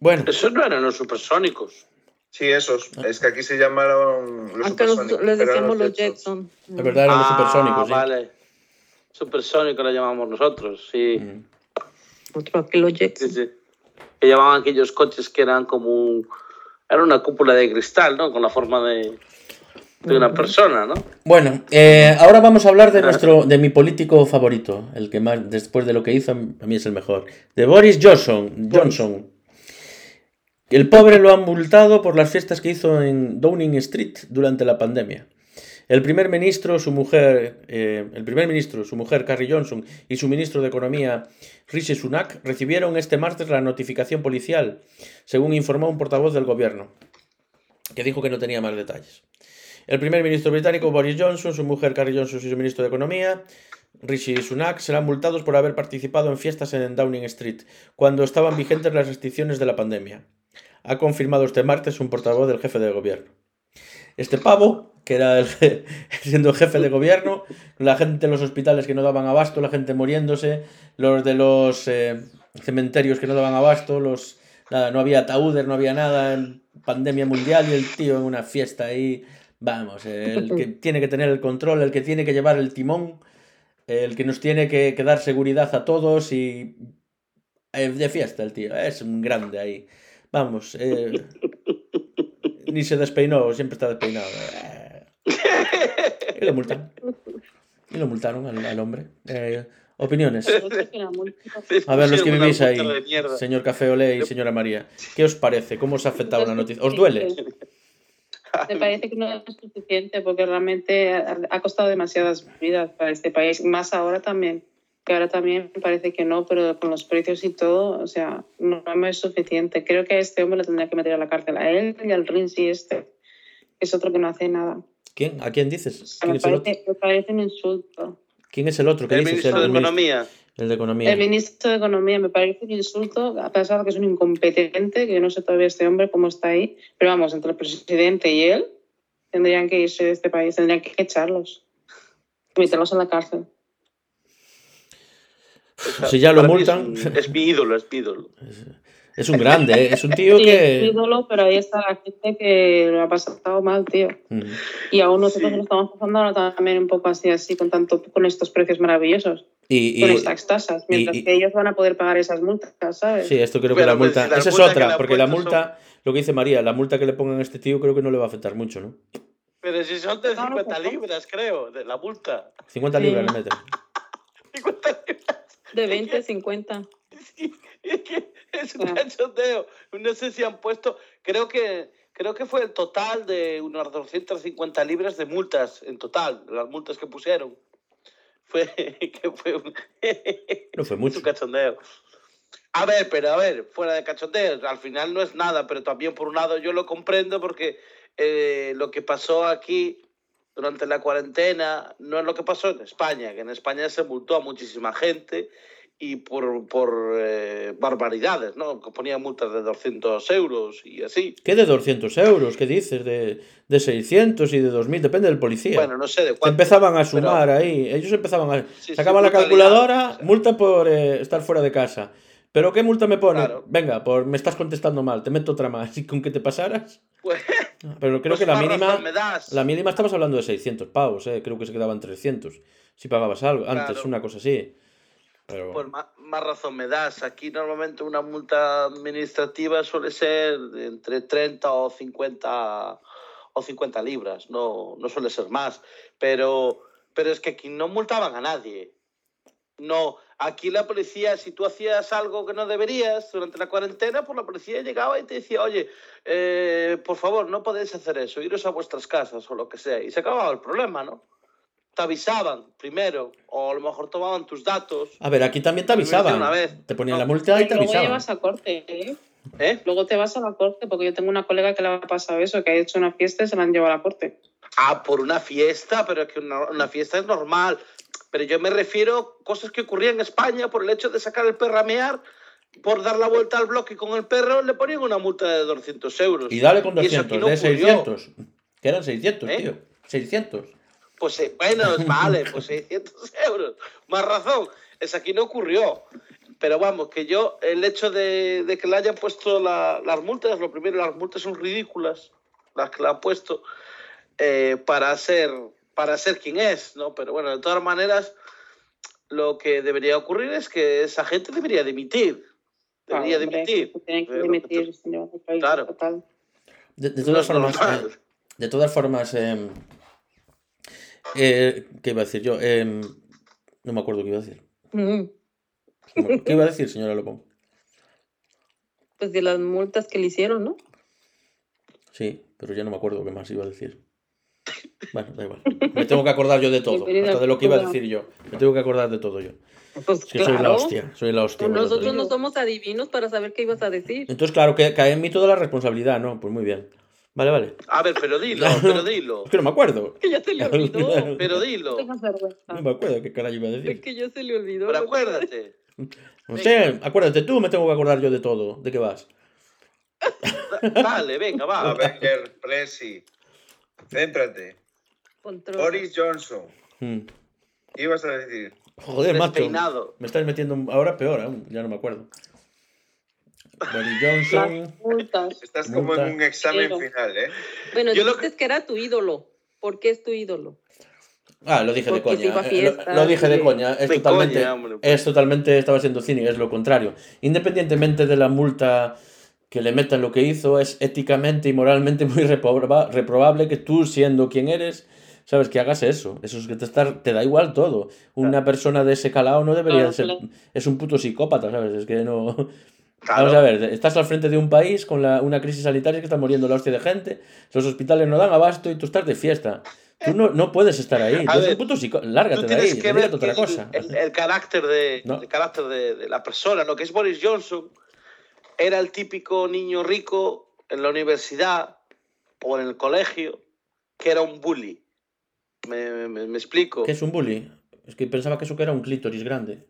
Bueno, Esos no eran los supersónicos. Sí, esos. Es que aquí se llamaron los nosotros supersónicos, les decíamos los. Jetson. es verdad, eran los supersónicos, sí. Ah, vale. Supersónico lo llamamos nosotros, sí. Mm. Otro que los Jetson. sí. Que llamaban aquellos coches que eran como un... Era una cúpula de cristal, ¿no? Con la forma de, de una persona, ¿no? Bueno, eh, ahora vamos a hablar de nuestro, de mi político favorito, el que más, después de lo que hizo, a mí es el mejor, de Boris Johnson. Johnson. El pobre lo han multado por las fiestas que hizo en Downing Street durante la pandemia. El primer ministro, su mujer, eh, el primer ministro, su mujer Carrie Johnson y su ministro de Economía Rishi Sunak recibieron este martes la notificación policial, según informó un portavoz del gobierno, que dijo que no tenía más detalles. El primer ministro británico Boris Johnson, su mujer Carrie Johnson y su ministro de Economía Rishi Sunak serán multados por haber participado en fiestas en Downing Street cuando estaban vigentes las restricciones de la pandemia. Ha confirmado este martes un portavoz del jefe de gobierno. Este pavo, que era el je- siendo jefe de gobierno, la gente en los hospitales que no daban abasto, la gente muriéndose, los de los eh, cementerios que no daban abasto, los nada, no había ataúdes, no había nada, en pandemia mundial y el tío en una fiesta ahí, vamos, el que tiene que tener el control, el que tiene que llevar el timón, el que nos tiene que, que dar seguridad a todos y eh, de fiesta el tío, es un grande ahí. Vamos, eh, ni se despeinó, siempre está despeinado. Eh, Y lo multaron. Y lo multaron al, al hombre. Eh, opiniones. A ver, los que vivís ahí, señor Café Olé y señora María, ¿qué os parece? ¿Cómo os ha afectado la noticia? ¿Os duele? Me parece que no es suficiente porque realmente ha costado demasiadas vidas para este país, más ahora también, que ahora también parece que no, pero con los precios y todo, o sea, no, no es suficiente. Creo que a este hombre le tendría que meter a la cárcel, a él y al Rinzi este, que es otro que no hace nada. ¿Quién? ¿A quién O dices? sea, ¿Quién me, parece, me parece un insulto. ¿Quién es el otro? ¿Qué El dices? ministro de Economía. El de Economía. El ministro de Economía me parece un insulto, a pesar de que es un incompetente, que yo no sé todavía este hombre cómo está ahí, pero vamos, entre el presidente y él tendrían que irse de este país, tendrían que echarlos, meterlos en la cárcel. Si ya lo multan- Es, un- es mi ídolo, es mi ídolo. Es un grande, ¿eh? es un tío Sí, es que... ídolo, pero ahí está la gente que lo ha pasado mal, tío. Mm. Y aún nosotros Sí. lo estamos pasando ahora también un poco así, así, con tanto con estos precios maravillosos, Y, con estas tasas, mientras y- que ellos van a poder pagar esas multas, ¿sabes? sí, esto creo que Pero, la pues, multa... si la Esa es multa que otra, porque la multa, lo que dice María, la multa que le pongan a este tío creo que no le va a afectar mucho, ¿no? Pero si son de No, no, 50 no. libras, creo, de la multa. 50 Sí. libras le meten. 50. De 20, 50. Sí, es que es un Ah. cachondeo. No sé si han puesto, creo que creo que fue el total de unas 250 libras de multas en total, las multas que pusieron. Fue que fue un, No fue es mucho. un cachondeo. A ver, pero a ver, fuera de cachondeo, al final no es nada, pero también por un lado yo lo comprendo porque eh, lo que pasó aquí durante la cuarentena no es lo que pasó en España, que en España se multó a muchísima gente y por, por eh, barbaridades, ¿no? Que ponían multas de 200 euros y así. ¿Qué de 200 euros? ¿Qué dices? De, de 600 y de 2000, depende del policía. Bueno, no sé de cuánto. empezaban a pero- sumar ahí. Ellos empezaban a. Sí, sí, sacaban la brutalidad, calculadora, o sea. multa por eh, estar fuera de casa. ¿Pero qué multa me pone? Claro. Venga, por me estás contestando mal, te meto otra más. ¿Y con que te pasaras? Pues, Pero creo pues que la más mínima. razón me das. La mínima estamos hablando de 600 pavos, eh. Creo que se quedaban 300. Si pagabas algo, antes, una cosa así. Pero. Pues ma- más, razón me das. Aquí normalmente una multa administrativa suele ser entre 30 o 50 o 50 libras, no, no suele ser más. Pero, pero es que aquí no multaban a nadie. No, aquí la policía, si tú hacías algo que no deberías durante la cuarentena, pues la policía llegaba y te decía, oye, eh, por favor, no podéis hacer eso, iros a vuestras casas o lo que sea. Y se acababa el problema, ¿no? Te avisaban primero, o a lo mejor tomaban tus datos. A ver, aquí también te avisaban. una vez. Te ponían No. la multa y te Luego avisaban. llevas a corte, ¿eh? ¿Eh? Luego te vas a la corte, porque yo tengo una colega que le ha pasado eso, que ha hecho una fiesta y se la han llevado a la corte. Ah, por una fiesta, pero es que una, una fiesta es normal. Pero yo me refiero a cosas que ocurrían en España por el hecho de sacar el perro a mear, por dar la vuelta al bloque con el perro, le ponían una multa de 200 euros. Y dale con Y eso aquí 200, no de ocurrió. 600. Que eran 600, ¿Eh? tío. 600. Pues eh, bueno, vale, pues 600 euros. Más razón. Eso aquí no ocurrió. Pero vamos, que yo, el hecho de, de que le hayan puesto la- las multas, lo primero, las multas son ridículas, las que le han puesto, eh, para ser para ser quien es, ¿no? Pero bueno, de todas maneras, lo que debería ocurrir es que esa gente debería dimitir. Debería dimitir. Tienen que país, Claro. total. De, todas formas, eh, de todas formas, eh, ¿qué iba a decir yo? Em, no me acuerdo qué iba a decir. Mm. ¿Qué iba a decir, señora Lopón? Pues de las multas que le hicieron, ¿no? Sí, pero ya no me acuerdo qué más iba a decir. Bueno, da igual. Me tengo que acordar yo de todo, hasta de lo que iba a decir yo. Me tengo que acordar de todo yo. Pues Es que soy la claro. hostia, soy la hostia. lo Nosotros no somos adivinos para saber qué ibas a decir. Entonces, claro, que cae en mí toda la responsabilidad, ¿no? Pues muy bien. Vale, vale. A ver, pero dilo, pero dilo. Es que no me acuerdo. Que ya se le olvidó. Pero dilo. No me acuerdo qué carajo iba a Es decir. que ya se le olvidó. Pero acuérdate. No sé, acuérdate tú, me tengo que acordar yo de todo. ¿De qué vas? Dale, venga, va. Avenger, Plessy. Céntrate. Control. Boris Johnson. Hmm. ¿Qué ibas a decir? Joder, macho. Despeinado. Me estáis metiendo ahora peor aún, ya no me acuerdo. Boris Johnson. Estás como en un examen Pero- final, ¿eh? Bueno, Yo lo dijiste que era tu ídolo. ¿Por qué es tu ídolo? Ah, lo dije de Porque coña. eh, lo- Lo, dije de coña. Es De totalmente. coña, hombre. pues. es totalmente. Estaba siendo cínico, es lo contrario. Independientemente de la multa que le metan lo que hizo, es éticamente y moralmente muy reproba- reprobable que tú, siendo quien eres, sabes que hagas eso. Eso es que te, estar, te da igual todo. Una persona de ese calao no debería Claro, ser. claro. Es un puto psicópata, ¿sabes? Es que no. Vamos a ver, estás al frente de un país con la- una crisis sanitaria que está muriendo la hostia de gente, los hospitales no dan abasto y tú estás de fiesta. Tú no, no puedes estar ahí. Tú A eres ver, un puto psico... Lárgate Tú de ahí, que ver otra el, cosa. el- el carácter, de, No. el carácter de, de la persona. Lo que es Boris Johnson era el típico niño rico en la universidad o en el colegio que era un bully. ¿Me, me- me explico? ¿Qué es un bully? Es que pensaba que eso que era un clítoris grande.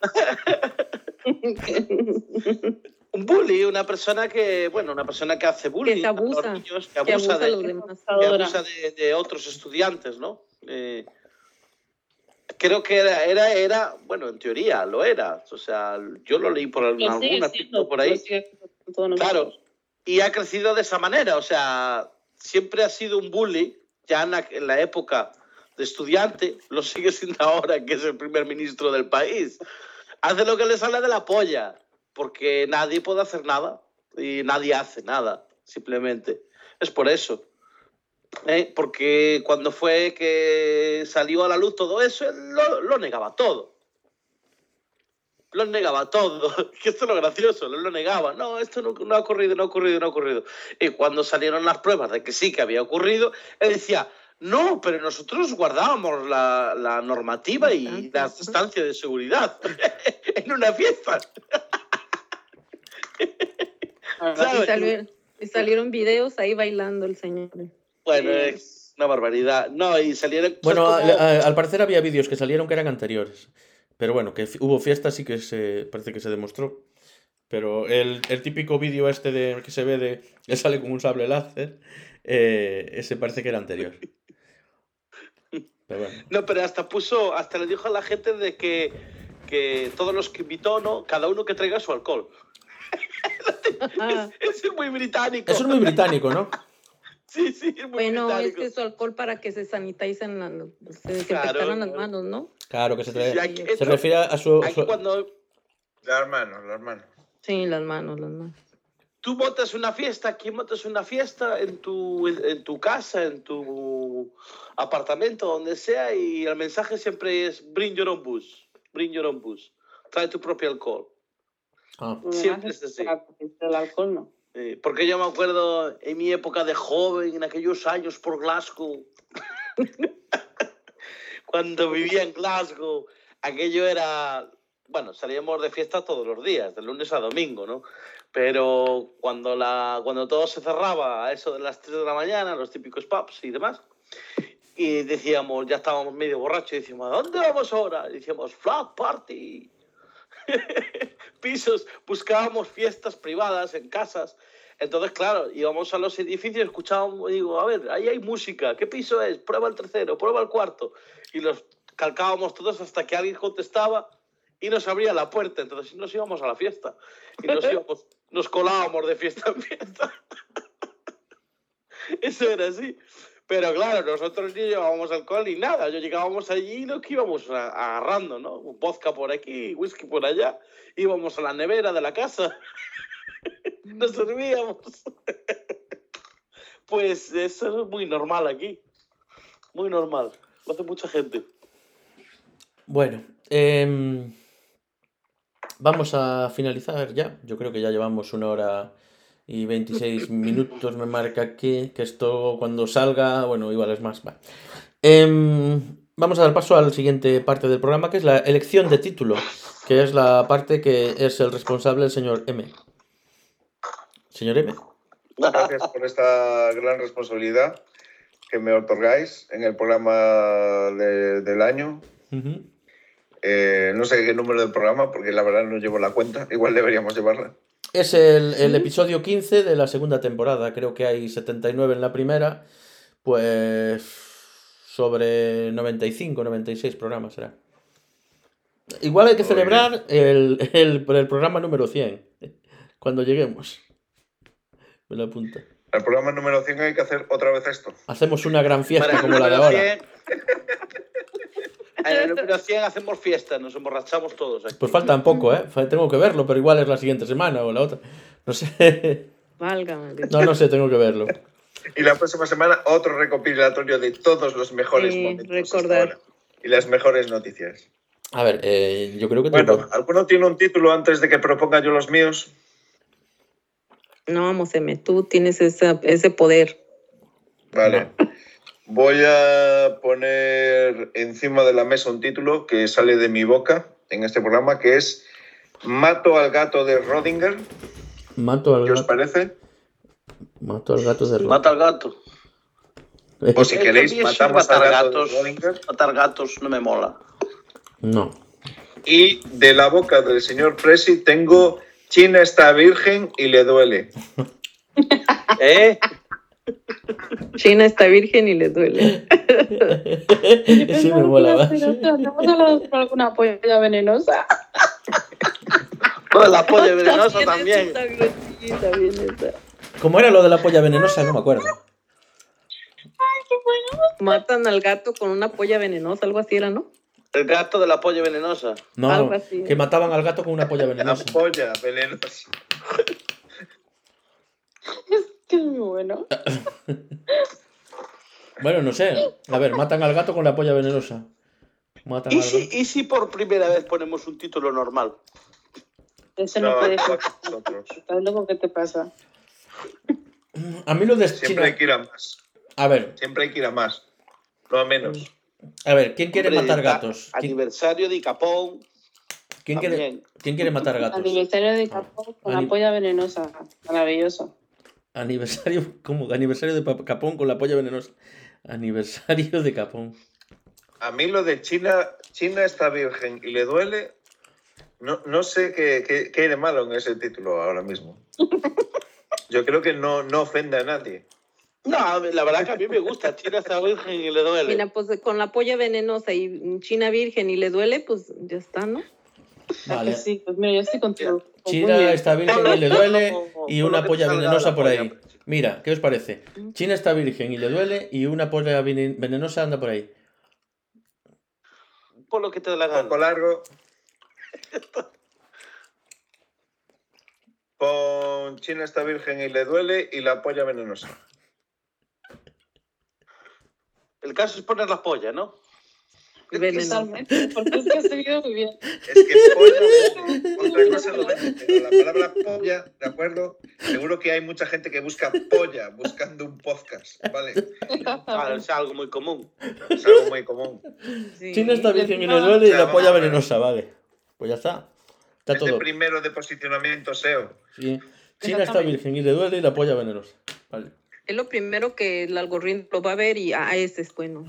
Un bully, una persona que, bueno, una persona que hace bullying a los abusa, niños, que Que abusa, a de, que abusa de, de otros estudiantes, ¿no? Eh, creo que era, era, era, bueno, en teoría lo era. O sea, yo lo leí por algún algún artículo por ahí. Claro, y ha crecido de esa manera, o sea, siempre ha sido un bully, ya en la, en la época de estudiante, lo sigue siendo ahora que es el primer ministro del país. Hace lo que le sale de la polla, porque nadie puede hacer nada y nadie hace nada, simplemente. Es por eso. ¿Eh? porque cuando fue que salió a la luz todo eso, él lo, lo negaba todo. Lo negaba todo. Que esto es lo gracioso, él lo negaba. No, esto no, no ha ocurrido, no ha ocurrido, no ha ocurrido. Y cuando salieron las pruebas de que sí que había ocurrido, él decía, no, pero nosotros guardábamos la, la normativa y ajá. distancias de seguridad en una fiesta. Y, salió- y salieron videos ahí bailando el señor. Bueno, es una barbaridad. No, y salieron... Bueno, ¿sabes al, cómo? a- al parecer había vídeos que salieron que eran anteriores. Pero bueno, que hubo fiestas sí que se parece que se demostró. Pero el, el típico vídeo este de que se ve de que sale con un sable láser, eh, ese parece que era anterior. Pero bueno. No, pero hasta puso, hasta le dijo a la gente de que, que todos los que invitó, ¿no? Cada uno que traiga su alcohol. Ah, Es, es muy británico. Eso es muy británico, ¿no? Sí, sí, es muy bueno, es británico. que su alcohol para que se saniticen, la- se Claro, las manos, ¿no? Claro que se, Sí, trae- aquí- se esto- refiere a su... aquí su- cuando Las manos, las manos. Sí, las manos, las manos. tú montas una fiesta, aquí montas una fiesta en tu, en, en tu casa, en tu apartamento, donde sea, y el mensaje siempre es bring your own booze, bring your own booze. Trae tu propio alcohol. Ah, Siempre es así. El alcohol no. Eh, porque yo me acuerdo en mi época de joven, en aquellos años por Glasgow, cuando vivía en Glasgow, aquello era, bueno, salíamos de fiesta todos los días, de lunes a domingo, ¿no? Pero cuando, la, cuando todo se cerraba a eso de las 3 de la mañana, los típicos pubs y demás, y decíamos, ya estábamos medio borrachos, y decíamos, ¿a dónde vamos ahora? Y decíamos, flat party. Pisos, buscábamos fiestas privadas en casas. Entonces, claro, íbamos a los edificios, escuchábamos, digo, a ver, ahí hay música, ¿qué piso es? Prueba el tercero, prueba el cuarto. Y los calcábamos todos hasta que alguien contestaba y nos abría la puerta. Entonces nos íbamos a la fiesta. Y nos, íbamos, nos colábamos de fiesta en fiesta. Eso era así. Pero claro, nosotros ni llevábamos alcohol ni nada. Yo llegábamos allí y nos íbamos agarrando, ¿no? Vodka por aquí, whisky por allá. Íbamos a la nevera de la casa. Nos servíamos. Pues eso es muy normal aquí. Muy normal. Lo hace mucha gente. Bueno, em, vamos a finalizar ya. Yo creo que ya llevamos una hora y 26 minutos, me marca aquí, que esto cuando salga, bueno, igual es más. va. Em, vamos a dar paso a la siguiente parte del programa, que es la elección de título, que es la parte que es el responsable el señor M. Señor M. Gracias por esta gran responsabilidad que me otorgáis en el programa de- del año. Eh, no sé qué número del programa, porque la verdad no llevo la cuenta. Igual deberíamos llevarla. Es el, el episodio 15 de la segunda temporada. Creo que hay 79 en la primera. Pues sobre 95, 96 programas será. Igual hay que celebrar el, el, el programa número 100. Cuando lleguemos. Me lo apunto. El programa número 100 hay que hacer otra vez esto. Hacemos una gran fiesta Para como la de ahora. 100, En el número 100 hacemos fiesta, nos emborrachamos todos aquí. Pues falta un poco, ¿eh? Tengo que verlo, pero igual es la siguiente semana o la otra. No sé. Válgame. No, no sé, tengo que verlo. Y la próxima semana otro recopilatorio de todos los mejores Sí, momentos. recordar. Y las mejores noticias. A ver, eh, yo creo que Bueno, tengo- ¿alguno tiene un título antes de que proponga yo los míos? No, vamos, M, tú tienes esa, ese poder. Vale. Voy a poner encima de la mesa un título que sale de mi boca en este programa, que es Mato al gato de Rodinger. mato al ¿Qué os gato, parece? mato al gato de Ro- Mata al gato. O si Eh, queréis, matar gato gatos. Rodinger. Matar gatos no me mola. No. Y de la boca del señor Presi tengo China está virgen y le duele. ¿Eh? China está virgen y le duele. sí me ¿no hemos hablado de alguna polla venenosa? Bueno, la polla venenosa también. ¿Cómo era lo de la polla venenosa? No me acuerdo. Matan al gato con una polla venenosa, algo así era, ¿no? El gato de la polla venenosa. No, Algo así. que mataban al gato con una polla La venenosa. polla venenosa. Es que es muy bueno. Bueno, no sé. A ver, matan al gato con la polla venenosa. Matan ¿Y al si, gato. ¿Y si por primera vez ponemos un título normal? Eso no, No, puede ser. nosotros. ¿Estás loco? ¿Qué te pasa? A mí lo de Siempre China- hay que ir a más. A ver, Siempre hay que ir a más. No a menos. a ver, ¿quién quiere Hombre, matar gatos? ¿Quién, Aniversario de Capón. quién quiere, quién quiere matar gatos? Aniversario de Capón con Ani- la polla venenosa. Maravilloso. Aniversario, ¿cómo? Aniversario de Capón con la polla venenosa. Aniversario de Capón. A mí lo de China, China está virgen y le duele. No, no sé qué, qué, qué hay de malo en ese título ahora mismo. Yo creo que no, no ofende a nadie. No, la verdad que a mí me gusta. China está virgen y le duele. Mira, pues con la polla venenosa y China virgen y le duele, pues ya está, ¿no? Vale. Sí, pues mira, yo estoy contigo. China bien. está virgen y le duele y Por una polla venenosa por ahí. Mira, ¿qué os parece? China está virgen y le duele y una polla vene- venenosa anda por ahí. Por lo que te dé la Un gana. poco largo. Pon China está virgen y le duele y la polla venenosa. El caso es poner la polla, ¿no? Venenosa. Totalmente, porque es que has seguido muy bien. Es que polla vende. Otra cosa lo vende, pero la palabra polla, ¿de acuerdo? Seguro que hay mucha gente que busca polla buscando un podcast, ¿vale? Claro, es algo muy común. Es algo muy común. Sí. China está y le encima- duele y la polla venenosa, vale. Pues ya está. Está todo. primero de posicionamiento SEO. Sí. China está virgen y le duele y la polla venenosa. Vale. Es lo primero que el algoritmo lo va a ver y ah, ese es bueno.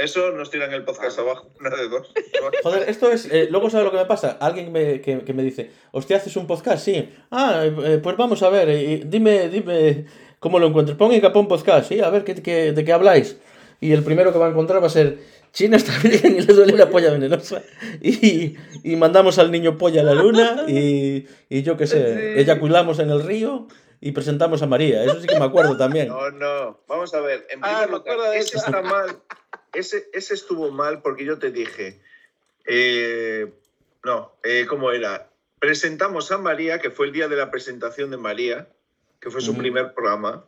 Eso nos tiran el podcast abajo, una de dos. Joder, esto es. eh, luego, ¿sabes lo que me pasa? Alguien me, que, que me dice, hostia, ¿haces un podcast? Sí. Ah, eh, pues vamos a ver, eh, dime, dime cómo lo encuentro. Pon en Capón Podcast, sí, a ver ¿qué, qué- de qué habláis. Y el primero que va a encontrar va a ser China está virgen y le duele la polla venenosa. Y, y mandamos al niño polla a la luna y, y yo qué sé, Sí. eyaculamos en el río y presentamos a María. Eso sí que me acuerdo también. No, no. Vamos a ver. En Ah, primer me lugar, acuerdo de ese está mal. Ese, ese estuvo mal porque yo te dije. eh, no, eh, ¿cómo era? Presentamos a María, que fue el día de la presentación de María, que fue su Ujú. primer programa.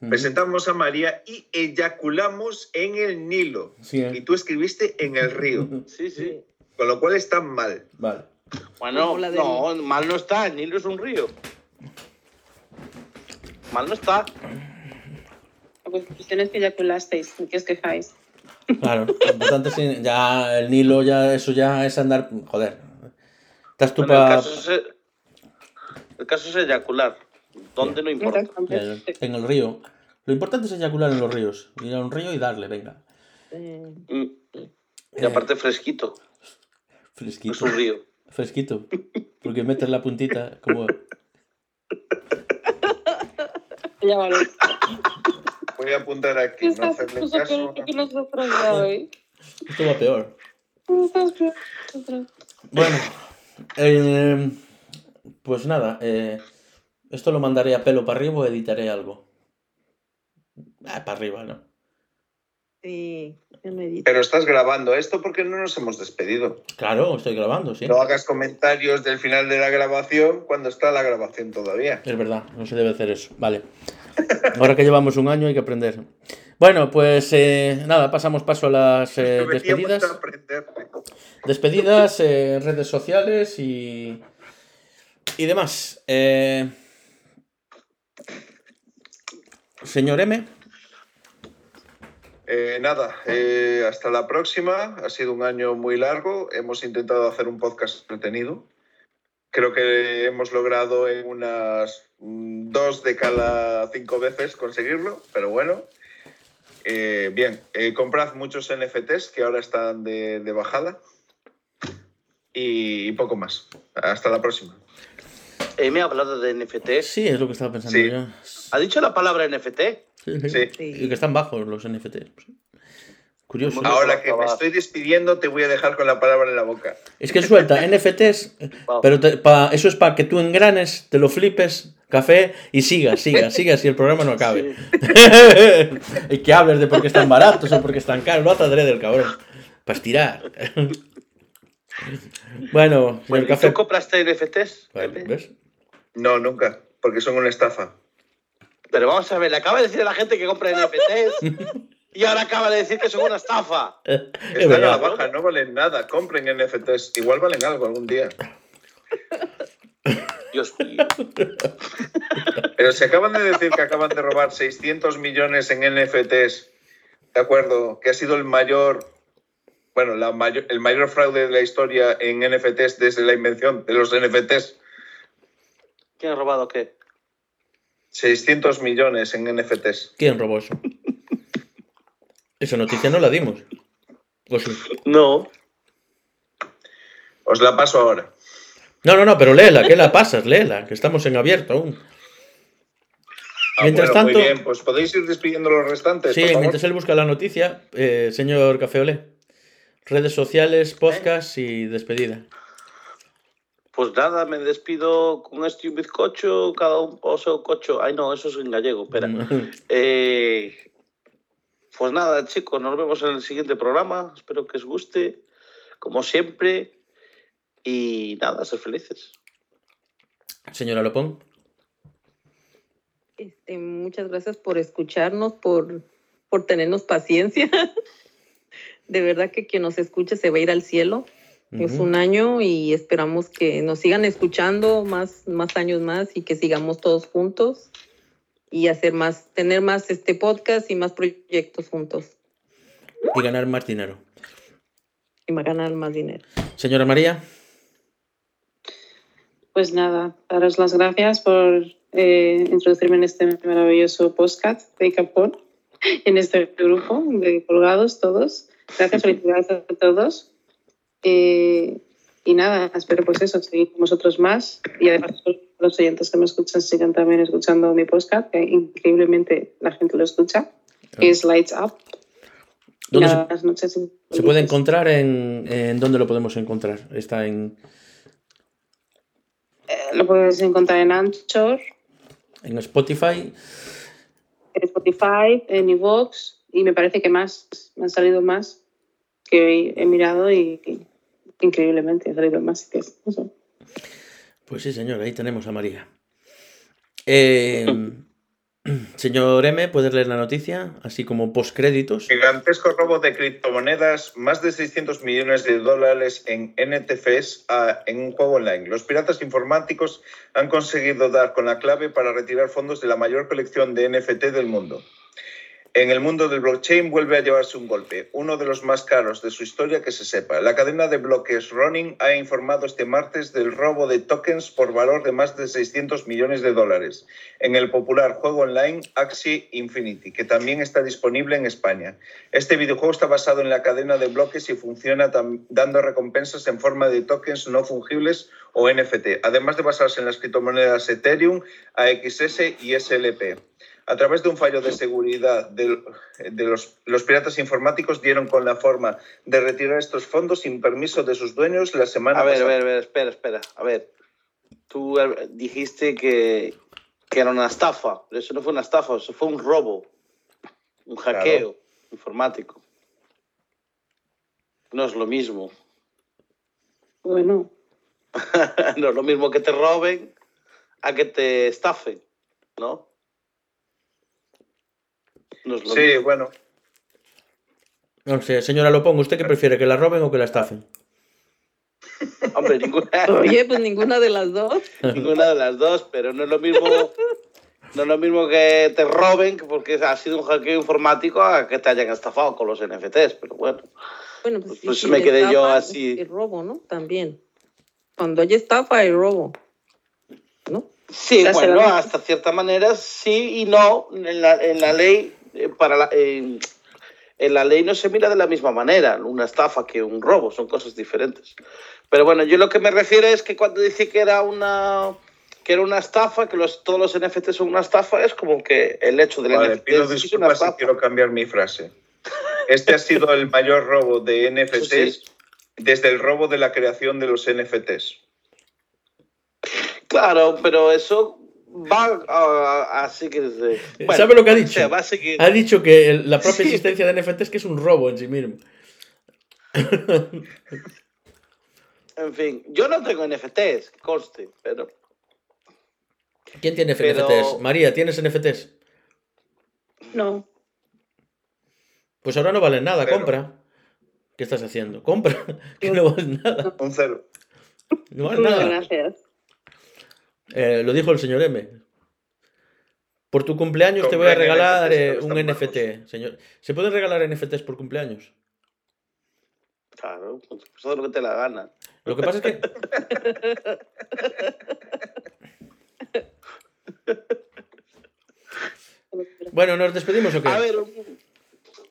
Ujú. Presentamos a María y eyaculamos en el Nilo. Sí, Y eh. tú escribiste en el río, Sí, sí. con lo cual está mal. Vale. Bueno, del- no, mal no está. El Nilo es un río. Mal no está. Pues cuestiones que eyaculasteis, ¿de qué os quejáis? Claro, lo importante es ya el Nilo, ya eso ya es andar. Joder. Estás tú Bueno, el, para. caso es, el caso es eyacular. ¿Dónde no importa? Exactamente. En el río. Lo importante es eyacular en los ríos. Ir a un río y darle, venga. Mm. Y aparte fresquito. Fresquito. Es un río. Fresquito. Porque metes la puntita como. Ya vale. Voy a apuntar aquí, no Estás hacerle incluso caso. peor que nosotros ya hoy. Esto va peor. Estás peor que nosotros. Bueno. eh, pues nada. eh, esto lo mandaré a pelo para arriba o editaré algo. Ah, para arriba, ¿no? sí, me Pero estás grabando esto porque no nos hemos despedido. Claro, estoy grabando, sí. No hagas comentarios del final de la grabación cuando está la grabación todavía. Es verdad, no se debe hacer eso. Vale. Ahora que llevamos un año hay que aprender. Bueno, pues eh, nada, pasamos paso a las eh, despedidas. aprender. Despedidas, eh, redes sociales y, y demás. Eh, señor M, Eh, nada, eh, hasta la próxima. Ha sido un año muy largo. Hemos intentado hacer un podcast entretenido. Creo que hemos logrado en unas dos de cada cinco veces conseguirlo, pero bueno. Eh, bien, eh, comprad muchos NFTs que ahora están de, de bajada. Y, y poco más. Hasta la próxima. Eh, me ha hablado de NFT. sí, es lo que estaba pensando Sí. yo. ¿Ha dicho la palabra NFT? Sí, sí. Y que están bajos los NFT. Curioso. Ahora que me estoy despidiendo, te voy a dejar con la palabra en la boca. Es que suelta NFTs, pero te- pa- eso es para que tú engranes, te lo flipes, café y sigas, sigas, sigas y el programa no acabe. y que hables de por qué están baratos o por qué están caros, lo hace adrede el cabrón. Para estirar. bueno, Bueno, ¿y café. ¿Tú compraste NFTs? Bueno, ¿ves? No, nunca, porque son una estafa. Pero vamos a ver, le acaba de decir a la gente que compra NFTs y ahora acaba de decir que son una estafa. Es Están a la baja, no valen nada. Compren NFTs. Igual valen algo algún día. Dios mío. Pero se acaban de decir que acaban de robar 600 millones en NFTs. De acuerdo, que ha sido el mayor, bueno, la mayor, el mayor fraude de la historia en NFTs desde la invención de los NFTs. ¿Quién ha robado qué? 600 millones en NFTs. ¿Quién robó eso? Esa noticia no la dimos. ¿O sí? No. Os la paso ahora. No, no, no, pero léela, ¿qué la pasas? Léela, que estamos en abierto aún. Ah, Mientras bueno, tanto- Muy bien, pues podéis ir despidiendo los restantes. Sí, por favor? mientras él busca la noticia, eh, señor Cafeolé. Redes sociales, podcast y despedida. Pues nada, me despido con este un bizcocho, cada un o seu cocho. Ay, no, eso es en gallego, espera. Eh, pues nada, chicos, nos vemos en el siguiente programa. Espero que os guste, como siempre. Y nada, ser felices. Señora Lopón. Este, muchas gracias por escucharnos, por, por tenernos paciencia. De verdad que quien nos escuche se va a ir al cielo. Es un año y esperamos que nos sigan escuchando más, más años más y que sigamos todos juntos y hacer más, tener más este podcast y más proyectos juntos Y ganar más dinero. y ganar más dinero. Señora María. Pues nada, daros las gracias por eh, introducirme en este maravilloso podcast de Capón, en este grupo de colgados todos. Gracias, felicidades a todos. Eh, y nada, espero pues eso, seguir con vosotros más y además los oyentes que me escuchan sigan también escuchando mi podcast, que increíblemente la gente lo escucha, que es Lights Up. ¿Dónde se, noches. se puede encontrar? En, en ¿Dónde lo podemos encontrar? Está en, Lo puedes encontrar en Anchor, en Spotify. en Spotify, en iVoox y me parece que más, me han salido más que he mirado y, y increíblemente han salido más. sé. Pues sí, señor, ahí tenemos a María. Eh, señor M, ¿puedes leer la noticia? Así como postcréditos. Gigantesco robo de criptomonedas, más de 600 millones de dólares en NTFs a- en un juego online. Los piratas informáticos han conseguido dar con la clave para retirar fondos de la mayor colección de NFT del mundo. En el mundo del blockchain vuelve a llevarse un golpe, uno de los más caros de su historia que se sepa. La cadena de bloques Ronin ha informado este martes del robo de tokens por valor de más de 600 millones de dólares en el popular juego online Axie Infinity, que también está disponible en España. Este videojuego está basado en la cadena de bloques y funciona dando recompensas en forma de tokens no fungibles o NFT, además de basarse en las criptomonedas Ethereum, AXS y SLP. A través de un fallo de seguridad de, de los, los piratas informáticos dieron con la forma de retirar estos fondos sin permiso de sus dueños la semana A ver, a ver, a ver, espera, espera. A ver, tú eh, dijiste que, que era una estafa, pero eso no fue una estafa, eso fue un robo, un hackeo informático. No es lo mismo. Bueno, no es lo mismo que te roben a que te estafen, ¿no? Lo Sí, bueno, No sé, señora Lopón, ¿usted qué prefiere? ¿Que la roben o que la estafen? Hombre, ninguna, Oye, pues ninguna de las dos. ninguna de las dos, pero no es lo mismo. No es lo mismo que te roben, que porque ha sido un hackeo informático, a que te hayan estafado con los NFTs, pero bueno. Bueno, pues, Pues sí, me sí, quedé yo estafa así. Y robo, ¿no? También. Cuando hay estafa, hay robo. ¿No? Sí, bueno, hasta cierta manera sí y no. En la, en la ley, eh, para la, en, en la ley no se mira de la misma manera una estafa que un robo, son cosas diferentes. Pero bueno, yo lo que me refiero es que cuando dice que era una que era una estafa, que los, todos los NFTs son una estafa, es como que el hecho del vale, NFT pido es una disculpas si quiero cambiar mi frase. Este ha sido el mayor robo de NFTs sí. desde el robo de la creación de los NFTs. Claro, pero eso va a, a seguir. bueno, ¿Sabe lo que ha o dicho? sea, va a seguir. Ha dicho que el- la propia Sí. existencia de NFT es que es un robo en sí mismo. En fin, yo no tengo NFTs, que conste, pero ¿Quién tiene Pero- NFTs? María, ¿tienes NFTs? No. Pues ahora no valen nada, compra. ¿Qué estás haciendo? Compra, que no valen nada. Un cero. No valen No, nada. gracias. Eh, lo dijo el señor M. Por tu cumpleaños te voy a regalar NFTs, eh, un NFT, señor. ¿Se pueden regalar NFTs por cumpleaños? Claro, pues haz lo que te la gana. Lo que pasa es que Bueno, ¿nos despedimos o qué? A ver, un,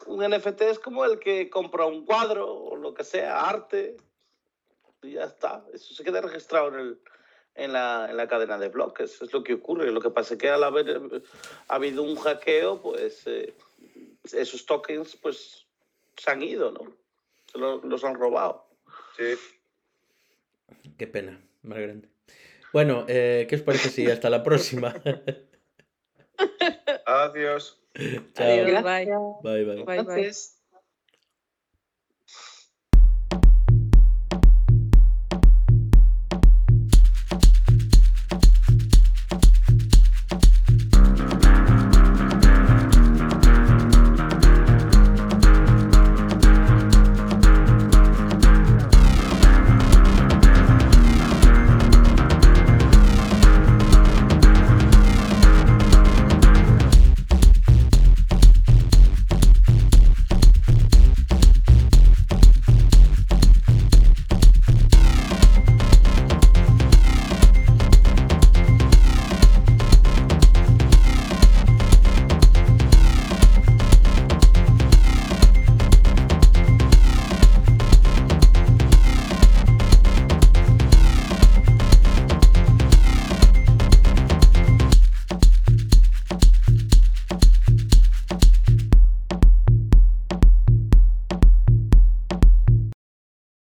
un NFT es como el que compra un cuadro o lo que sea, arte, y ya está. Eso se queda registrado en, el, en, la, en la cadena de bloques. Es lo que ocurre. Lo que pasa es que al haber eh, habido un hackeo, pues eh, esos tokens pues se han ido, ¿no? Se lo- los han robado. Sí. Qué pena, más grande. Bueno, eh, ¿qué os parece si hasta la próxima? Adiós. Chao. Adiós, bye. Bye, bye. Bye,